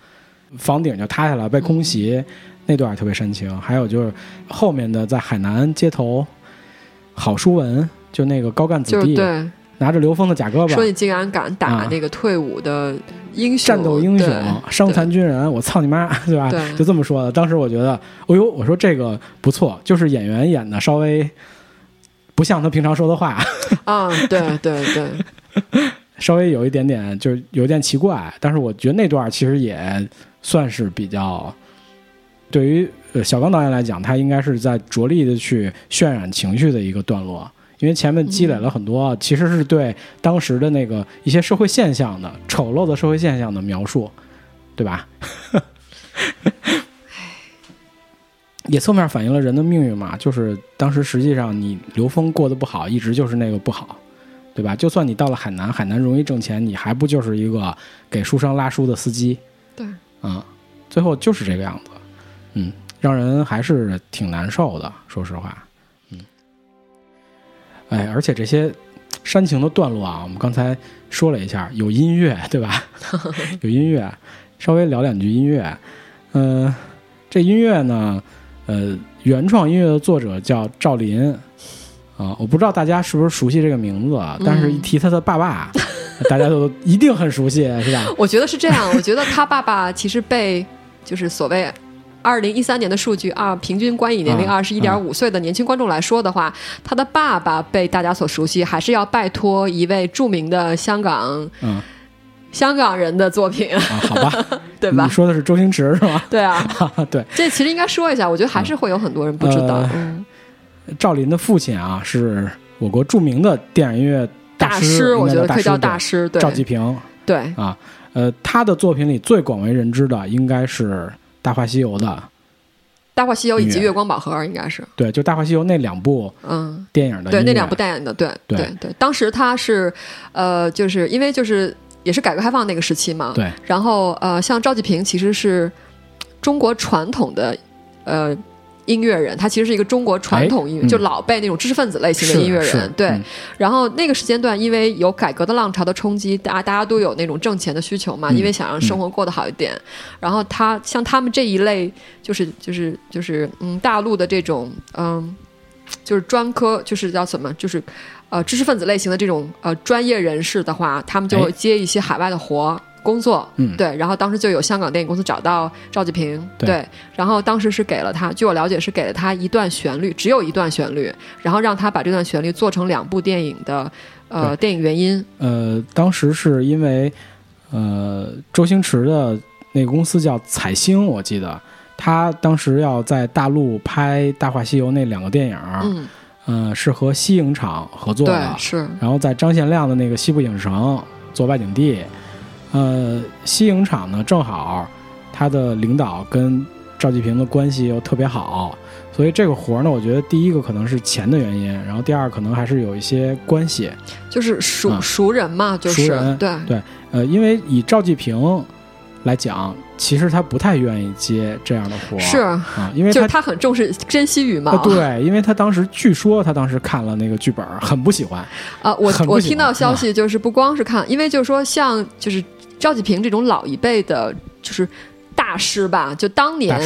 房顶就塌下来被空袭那段特别煽情。还有就是后面的在海南街头，郝淑文就那个高干子弟，对，拿着刘峰的假胳膊，说你竟然敢打那个退伍的英雄，战斗英雄，伤残军人，我操你妈，对吧？就这么说的。当时我觉得，哦呦，我说这个不错，就是演员演的稍微不像他平常说的话啊，对对对，稍微有一点点，就是有点奇怪。但是我觉得那段其实也算是比较，对于小刚导演来讲，他应该是在着力的去渲染情绪的一个段落。因为前面积累了很多，其实是对当时的那个一些社会现象的丑陋的社会现象的描述，对吧？也侧面反映了人的命运嘛，就是当时实际上你刘峰过得不好，一直就是那个不好，对吧？就算你到了海南，海南容易挣钱，你还不就是一个给书生拉书的司机？对，啊，最后就是这个样子，嗯，让人还是挺难受的，说实话。哎，而且这些煽情的段落啊，我们刚才说了一下，有音乐，对吧？有音乐，稍微聊两句音乐。嗯，这音乐呢，呃，原创音乐的作者叫赵林啊，我不知道大家是不是熟悉这个名字，但是一提他的爸爸，大家都一定很熟悉，是吧？我觉得是这样，我觉得他爸爸其实被就是所谓。二零一三年的数据啊，平均观影年龄二十一点五岁的年轻观众来说的话，他的爸爸被大家所熟悉，还是要拜托一位著名的香港嗯香港人的作品啊？好吧，对吧？你说的是周星驰是吗？对啊，对，这其实应该说一下，我觉得还是会有很多人不知道。嗯赵林的父亲啊，是我国著名的电影音乐大师，我觉得可以叫大师，对赵继平。对啊，呃，他的作品里最广为人知的应该是。《大话西游》的，《大话西游》以及《月光宝盒》应该是。对，就《大话西游》那两部嗯。电影的对那两部电影的对对。对，当时他是呃，就是因为就是也是改革开放那个时期嘛，对，然后呃，像赵继平其实是中国传统的呃。音乐人，他其实是一个中国传统音乐，就老辈那种知识分子类型的音乐人。对，然后那个时间段，因为有改革的浪潮的冲击，大家大家都有那种挣钱的需求嘛，因为想让生活过得好一点。然后他像他们这一类，就是就是就是嗯，大陆的这种嗯，就是专科，就是叫什么，就是呃知识分子类型的这种呃专业人士的话，他们就会接一些海外的活。工作，嗯，对，然后当时就有香港电影公司找到赵继平，对，然后当时是给了他，据我了解是给了他一段旋律，只有一段旋律，然后让他把这段旋律做成两部电影的呃电影原因。呃，当时是因为呃周星驰的那个公司叫彩星，我记得他当时要在大陆拍《大话西游》那两个电影，嗯，嗯是和西影厂合作的，是，然后在张贤亮的那个西部影城做外景地。呃，西影厂呢，正好他的领导跟赵继平的关系又特别好，所以这个活儿呢，我觉得第一个可能是钱的原因，然后第二可能还是有一些关系，就是熟熟人嘛，就是熟人，对。对，呃，因为以赵继平来讲，其实他不太愿意接这样的活，是。啊，因为就是他很重视珍惜羽毛，对，因为他当时据说他当时看了那个剧本，很不喜欢啊，我我听到消息就是不光是看，因为就是说像就是。赵继平这种老一辈的，就是大师吧。就当年，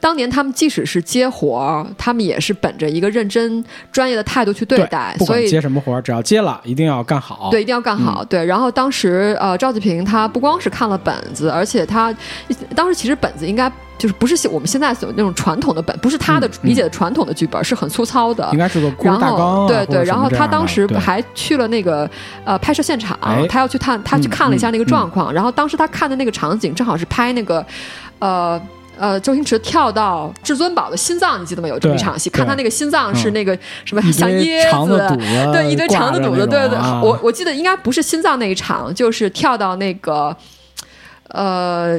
当年他们即使是接活儿，他们也是本着一个认真、专业的态度去对待。所以接什么活儿，只要接了，一定要干好。对，一定要干好。对。然后当时，呃，赵继平他不光是看了本子，而且他当时其实本子应该就是不是我们现在所那种传统的本，不是他的理解的传统的剧本，是很粗糙的，应该是个故事然大纲啊，后对对，然后他当时还去了那个呃拍摄现场哎，他要去看，他去嗯看了一下那个嗯状况，然后当时他看的那个场景正好是拍那个呃。呃，周星驰跳到至尊宝的心脏，你记得吗？有？这么一场戏，看他那个心脏是嗯那个什么一像椰子对，一堆肠子肚子，对对我我记得应该不是心脏那一场，就是跳到那个呃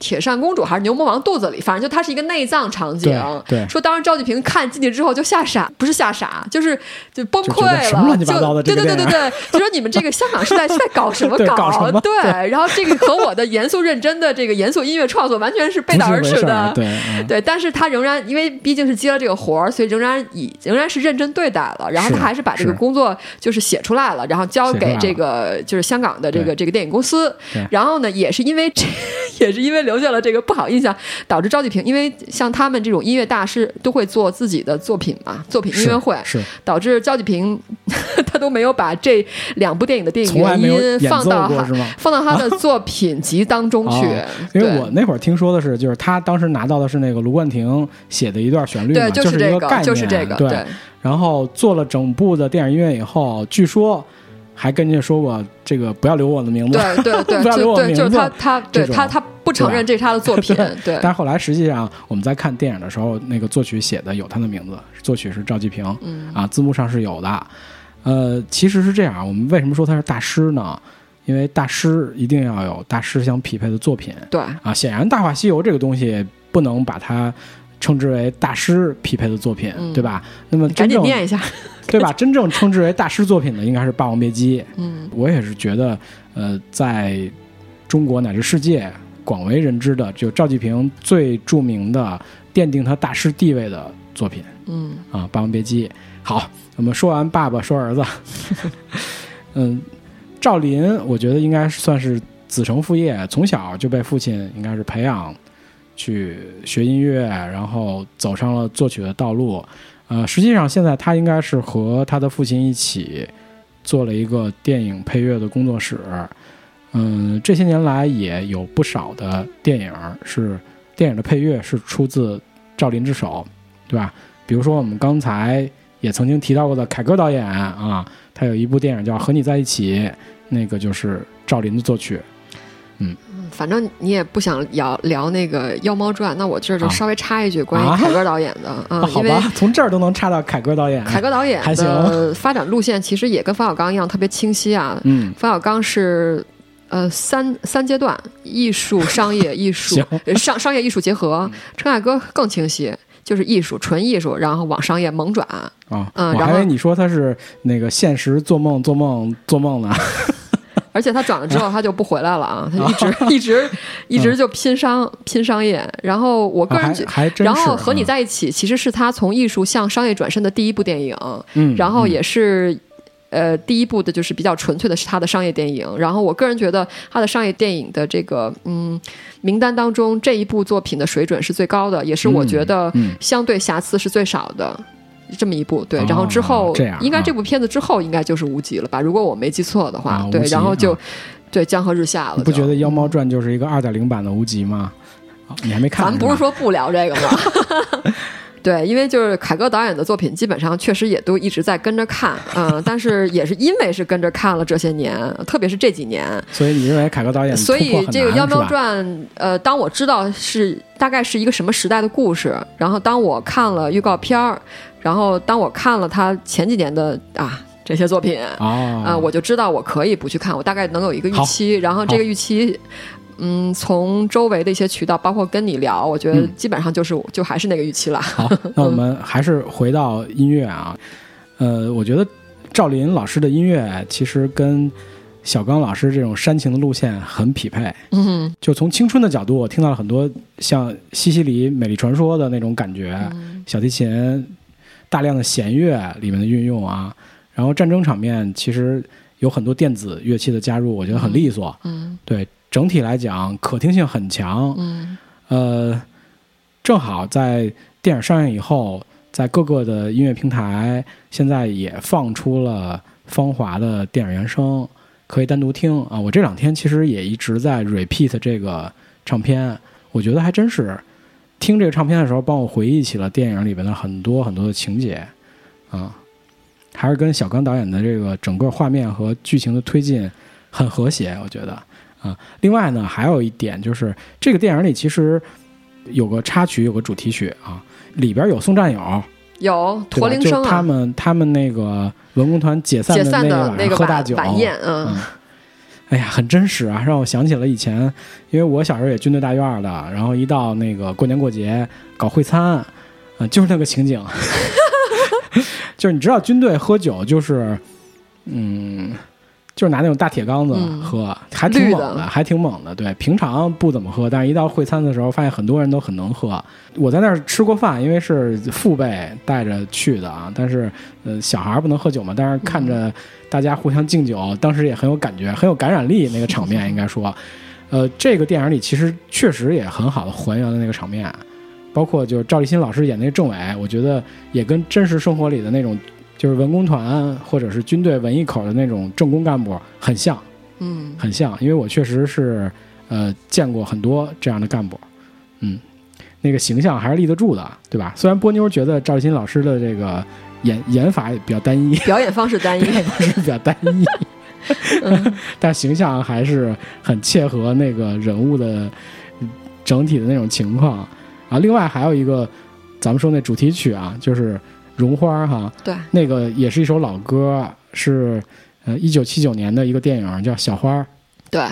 铁扇公主还是牛魔王肚子里，反正就它是一个内脏场景。对对。说当时赵继平看进去之后就吓傻，不是吓傻，就是就崩溃了，就对对对对对，就说你们这个香港是在是在搞什么 对搞什么？对，然后这个和我的严肃认真的这个严肃音乐创作完全是背道而驰的。对、嗯。对，但是他仍然因为毕竟是接了这个活儿，所以仍然以仍然是认真对待了。然后是他还是把这个工作就是写出来了，然后交给这个就是香港的这个这个电影公司。然后呢，也是因为这 也是因为留下了这个不好印象，导致赵继平，因为像他们这种音乐大师都会做自己的作品嘛，作品音乐会，是是导致赵继平 他都没有把这两部电影的电影原因放到？放到他的作品集当中去哦。因为我那会儿听说的是，就是他当时拿到的是那个卢冠廷写的一段旋律嘛，对，就是这个，一概念，就是这个，对。对然后做了整部的电影音乐以后，据说还跟人家说过，这个不要留我的名字。对对对，不要留我名字就是他他对他他不承认这是他的作品，对但是后来实际上我们在看电影的时候，那个作曲写的有他的名字，作曲是赵继平，嗯啊，字幕上是有的。呃，其实是这样，我们为什么说他是大师呢？因为大师一定要有大师相匹配的作品对啊。显然，《大话西游》这个东西不能把它称之为大师匹配的作品，嗯对吧？那么赶真正紧念一下，对吧？真正称之为大师作品的，应该是《霸王别姬》。嗯我也是觉得，呃，在中国乃至世界广为人知的，就赵继平最著名的奠定他大师地位的作品嗯啊，《霸王别姬》。好，我们说完爸爸，说儿子。嗯，赵林，我觉得应该算是子承父业，从小就被父亲应该是培养去学音乐，然后走上了作曲的道路。呃，实际上现在他应该是和他的父亲一起做了一个电影配乐的工作室。嗯，这些年来也有不少的电影是电影的配乐是出自赵林之手，对吧？比如说我们刚才也曾经提到过的凯歌导演啊，他有一部电影叫《和你在一起》，那个就是赵林的作曲。嗯，反正你也不想聊聊那个《妖猫传》，那我这儿就啊稍微插一句关于啊凯歌导演的啊，因为好吧，从这儿都能插到凯歌导演。凯歌导演的发展路线其实也跟冯小刚一样特别清晰啊。嗯，冯小刚是呃三三阶段：艺术、商业、艺术 商商业艺术结合。陈凯歌更清晰，就是艺术纯艺术，然后往商业猛转。啊，嗯然后我还以为你说他是那个现实做梦做梦做梦呢。而且他转了之后，他就不回来了啊！他一直 一直一直就拼商拼商业。然后我个人觉。然后和你嗯在一起，其实是他从艺术向商业转身的第一部电影，嗯，嗯然后也是。呃，第一部的就是比较纯粹的是他的商业电影，然后我个人觉得他的商业电影的这个嗯名单当中，这一部作品的水准是最高的，也是我觉得嗯相对瑕疵是最少的。这么一部对，哦然后之后、这样应该啊这部片子之后应该就是无极了吧？如果我没记错的话，对，然后就、啊对江河日下了。你不觉得《妖猫传》就是一个二点零版的无极吗？哦你还没看？咱们不是说不聊这个吗？对，因为就是凯歌导演的作品，基本上确实也都一直在跟着看，嗯，但是也是因为是跟着看了这些年，特别是这几年，所以你认为凯歌导演所以这个《妖猫传》，呃，当我知道是大概是一个什么时代的故事，然后当我看了预告片儿，然后当我看了他前几年的啊这些作品，哦，啊，我就知道我可以不去看，我大概能有一个预期，然后这个预期。嗯，从周围的一些渠道，包括跟你聊，我觉得嗯基本上就是、就还是那个预期了。好，那我们还是回到音乐啊。呃，我觉得赵林老师的音乐其实跟小刚老师这种煽情的路线很匹配。嗯就从青春的角度，我听到了很多像西西里美丽传说的那种感觉，嗯小提琴大量的弦乐里面的运用啊，然后战争场面其实有很多电子乐器的加入，我觉得很利索。嗯对整体来讲，可听性很强。嗯呃，正好在电影上映以后，在各个的音乐平台现在也放出了芳华的电影原声，可以单独听啊。我这两天其实也一直在 repeat 这个唱片，我觉得还真是听这个唱片的时候，帮我回忆起了电影里边的很多很多的情节啊，还是跟小刚导演的这个整个画面和剧情的推进很和谐，我觉得啊。另外呢，还有一点就是，这个电影里其实有个插曲，有个主题曲啊，里边有送战友，有驼铃声啊，就他们他们那个文工团解散的那晚上喝大酒，晚晚宴，嗯嗯，哎呀，很真实啊，让我想起了以前，因为我小时候也军队大院的，然后一到那个过年过节搞会餐，嗯、就是那个情景，就是你知道军队喝酒就是，嗯。就是拿那种大铁缸子嗯喝，还挺猛的，还挺猛的。对，平常不怎么喝，但是一到会餐的时候，发现很多人都很能喝。我在那儿吃过饭，因为是父辈带着去的啊。但是，呃，小孩儿不能喝酒嘛，但是看着大家互相敬酒，当时也很有感觉，很有感染力。那个场面应该说，呃，这个电影里其实确实也很好的还原了那个场面，包括就是赵立新老师演那个政委，我觉得也跟真实生活里的那种就是文工团或者是军队文艺口的那种政工干部很像。嗯，很像，因为我确实是呃见过很多这样的干部，嗯，那个形象还是立得住的，对吧？虽然波妞觉得赵立新老师的这个演演法也比较单一，表演方式单一，表演方式比较单一，但形象还是很切合那个人物的整体的那种情况啊。另外还有一个，咱们说那主题曲啊，就是《绒花》哈，对，那个也是一首老歌，是呃一九七九年的一个电影叫《小花》。对。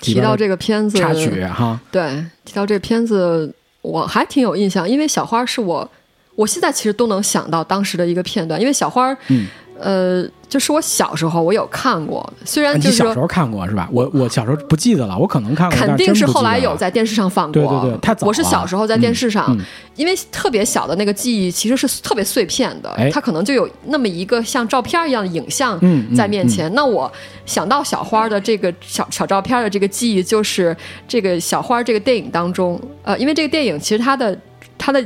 提到这个片子插曲哈，对，提到这个片子，我还挺有印象，因为小花是我，我现在其实都能想到当时的一个片段，因为小花，嗯，呃，就是我小时候我有看过，虽然你就是说小时候看过是吧？我我小时候不记得了，我可能看过，肯定是后来有在电视上放过，对对对太早了我是小时候在电视上，嗯嗯因为特别小的那个记忆其实是特别碎片的，哎它可能就有那么一个像照片一样的影像在面前。那我想到小花的这个小小照片的这个记忆，就是这个小花这个电影当中，呃，因为这个电影其实它的它的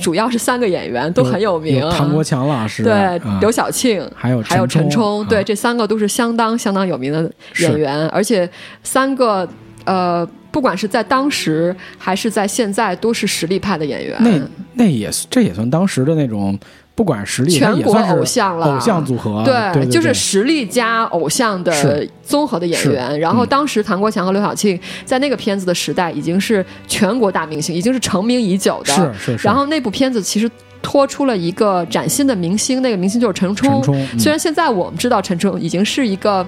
主要是三个演员都很有名，有唐国强老师，对，啊。刘晓庆，还有还有陈陈冲冲，对，啊。这三个都是相当相当有名的演员，而且三个呃，不管是在当时还是在现在，都是实力派的演员。那那也这也算当时的那种，不管实力，全国偶像了偶像组合，对对，就是实力加偶像的综合的演员。然后嗯当时唐国强和刘晓庆在那个片子的时代已经是全国大明星，已经是成名已久的。是是是，然后那部片子其实拖出了一个崭新的明星，那个明星就是陈冲。陈冲，嗯虽然现在我们知道陈冲已经是一个。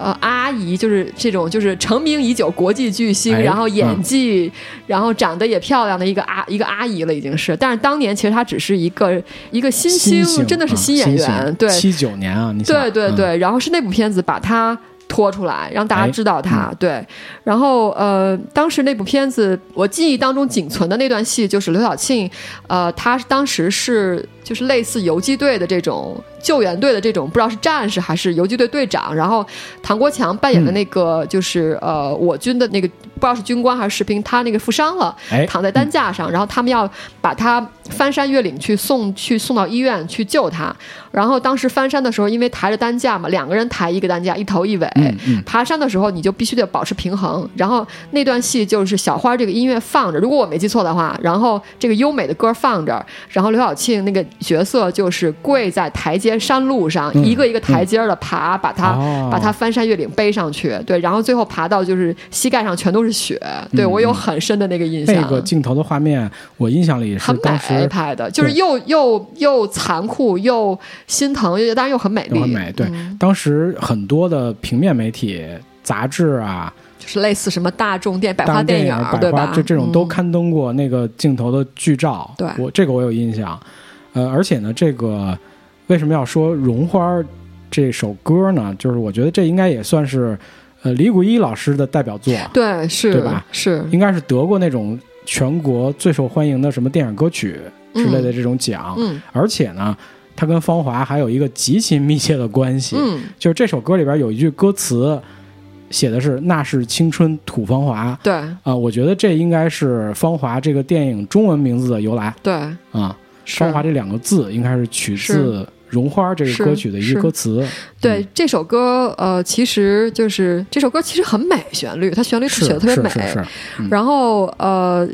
呃，阿姨就是这种，就是成名已久、国际巨星，哎然后演技，然后长得也漂亮的一个阿一个阿姨了，已经是。但是当年其实她只是一个一个新星，星真的是啊新演员，星对七九年啊，你对对对。然后是那部片子把她拖出来，让大家哎知道她。对，然后呃，当时那部片子我记忆当中仅存的那段戏就是刘晓庆，呃，她当时是就是类似游击队的这种救援队的这种，不知道是战士还是游击队队长。然后唐国强扮演的那个就是、呃我军的那个不知道是军官还是士兵，他那个负伤了，哎，躺在担架上，然后他们要把他翻山越岭去送去送到医院去救他。然后当时翻山的时候，因为抬着担架嘛，两个人抬一个担架，一头一尾。嗯嗯，爬山的时候，你就必须得保持平衡。然后那段戏就是小花这个音乐放着，如果我没记错的话，然后这个优美的歌放着，然后刘晓庆那个角色就是跪在台阶山路上，嗯一个一个台阶的爬，把它、哦把它翻山越岭背上去。对，然后最后爬到就是膝盖上全都是雪。对、我有很深的那个印象。嗯那个镜头的画面，我印象里是很当时美拍的，就是又又又残酷又心疼，又当然又很美丽，都很美。对，嗯当时很多的平面媒体、杂志啊、就是类似什么大众电百花电影、对吧？百花这这种都嗯刊登过那个镜头的剧照。对我这个我有印象。呃，而且呢，这个为什么要说《绒花》这首歌呢？就是我觉得这应该也算是呃李谷一老师的代表作，对，是对吧是应该是得过那种全国最受欢迎的什么电影歌曲之类的这种奖。嗯而且呢，它跟芳华还有一个极其密切的关系。嗯，就是这首歌里边有一句歌词，写的是“那是青春土芳华”对啊、我觉得这应该是芳华这个电影中文名字的由来对啊。是芳华这两个字应该是取自《绒花》这个歌曲的一个歌词。对这首歌，呃，其实就是这首歌其实很美，旋律它旋律写的特别美，然后呃。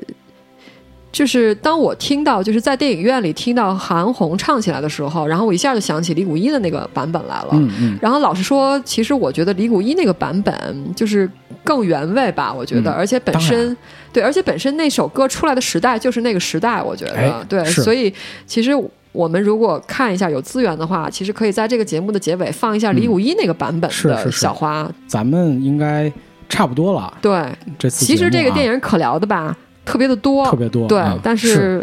就是当我听到就是在电影院里听到韩红唱起来的时候，然后我一下就想起李谷一的那个版本来了。然后老实说，其实我觉得李谷一那个版本就是更原味吧，我觉得，嗯而且本身对，而且本身那首歌出来的时代就是那个时代，我觉得、哎对，所以其实。我们如果看一下有资源的话，其实可以在这个节目的结尾放一下李谷一那个版本的是是是小花。咱们应该差不多了。对，这次其实这个电影影可聊的吧，特别的多，特别多，对，嗯但是。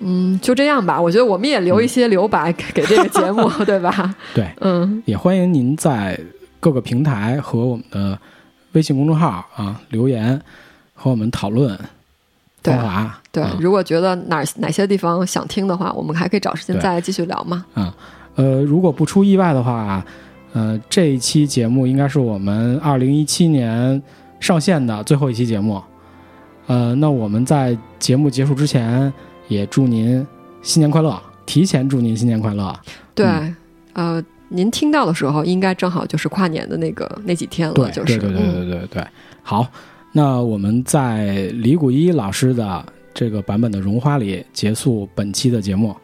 嗯，就这样吧。我觉得我们也留一些留白给给这个节目，对吧？对，嗯，也欢迎您在各个平台和我们的微信公众号啊留言，和我们讨论对。对。嗯如果觉得哪哪些地方想听的话，我们还可以找时间对再继续聊嘛。嗯，呃，如果不出意外的话，呃，这一期节目应该是我们二零一七年上线的最后一期节目。呃，那我们在节目结束之前，也祝您新年快乐，提前祝您新年快乐。对，嗯呃，您听到的时候，应该正好就是跨年的那个那几天了，就是对对对嗯对对对。好，那我们在李谷一老师的这个版本的《绒花》里结束本期的节目。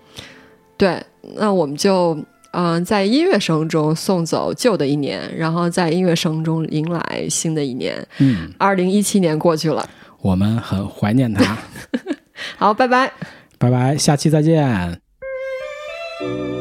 对，那我们就嗯、呃在音乐声中送走旧的一年，然后在音乐声中迎来新的一年。嗯，二零一七年过去了，我们很怀念他。好，拜拜。拜拜，下期再见。「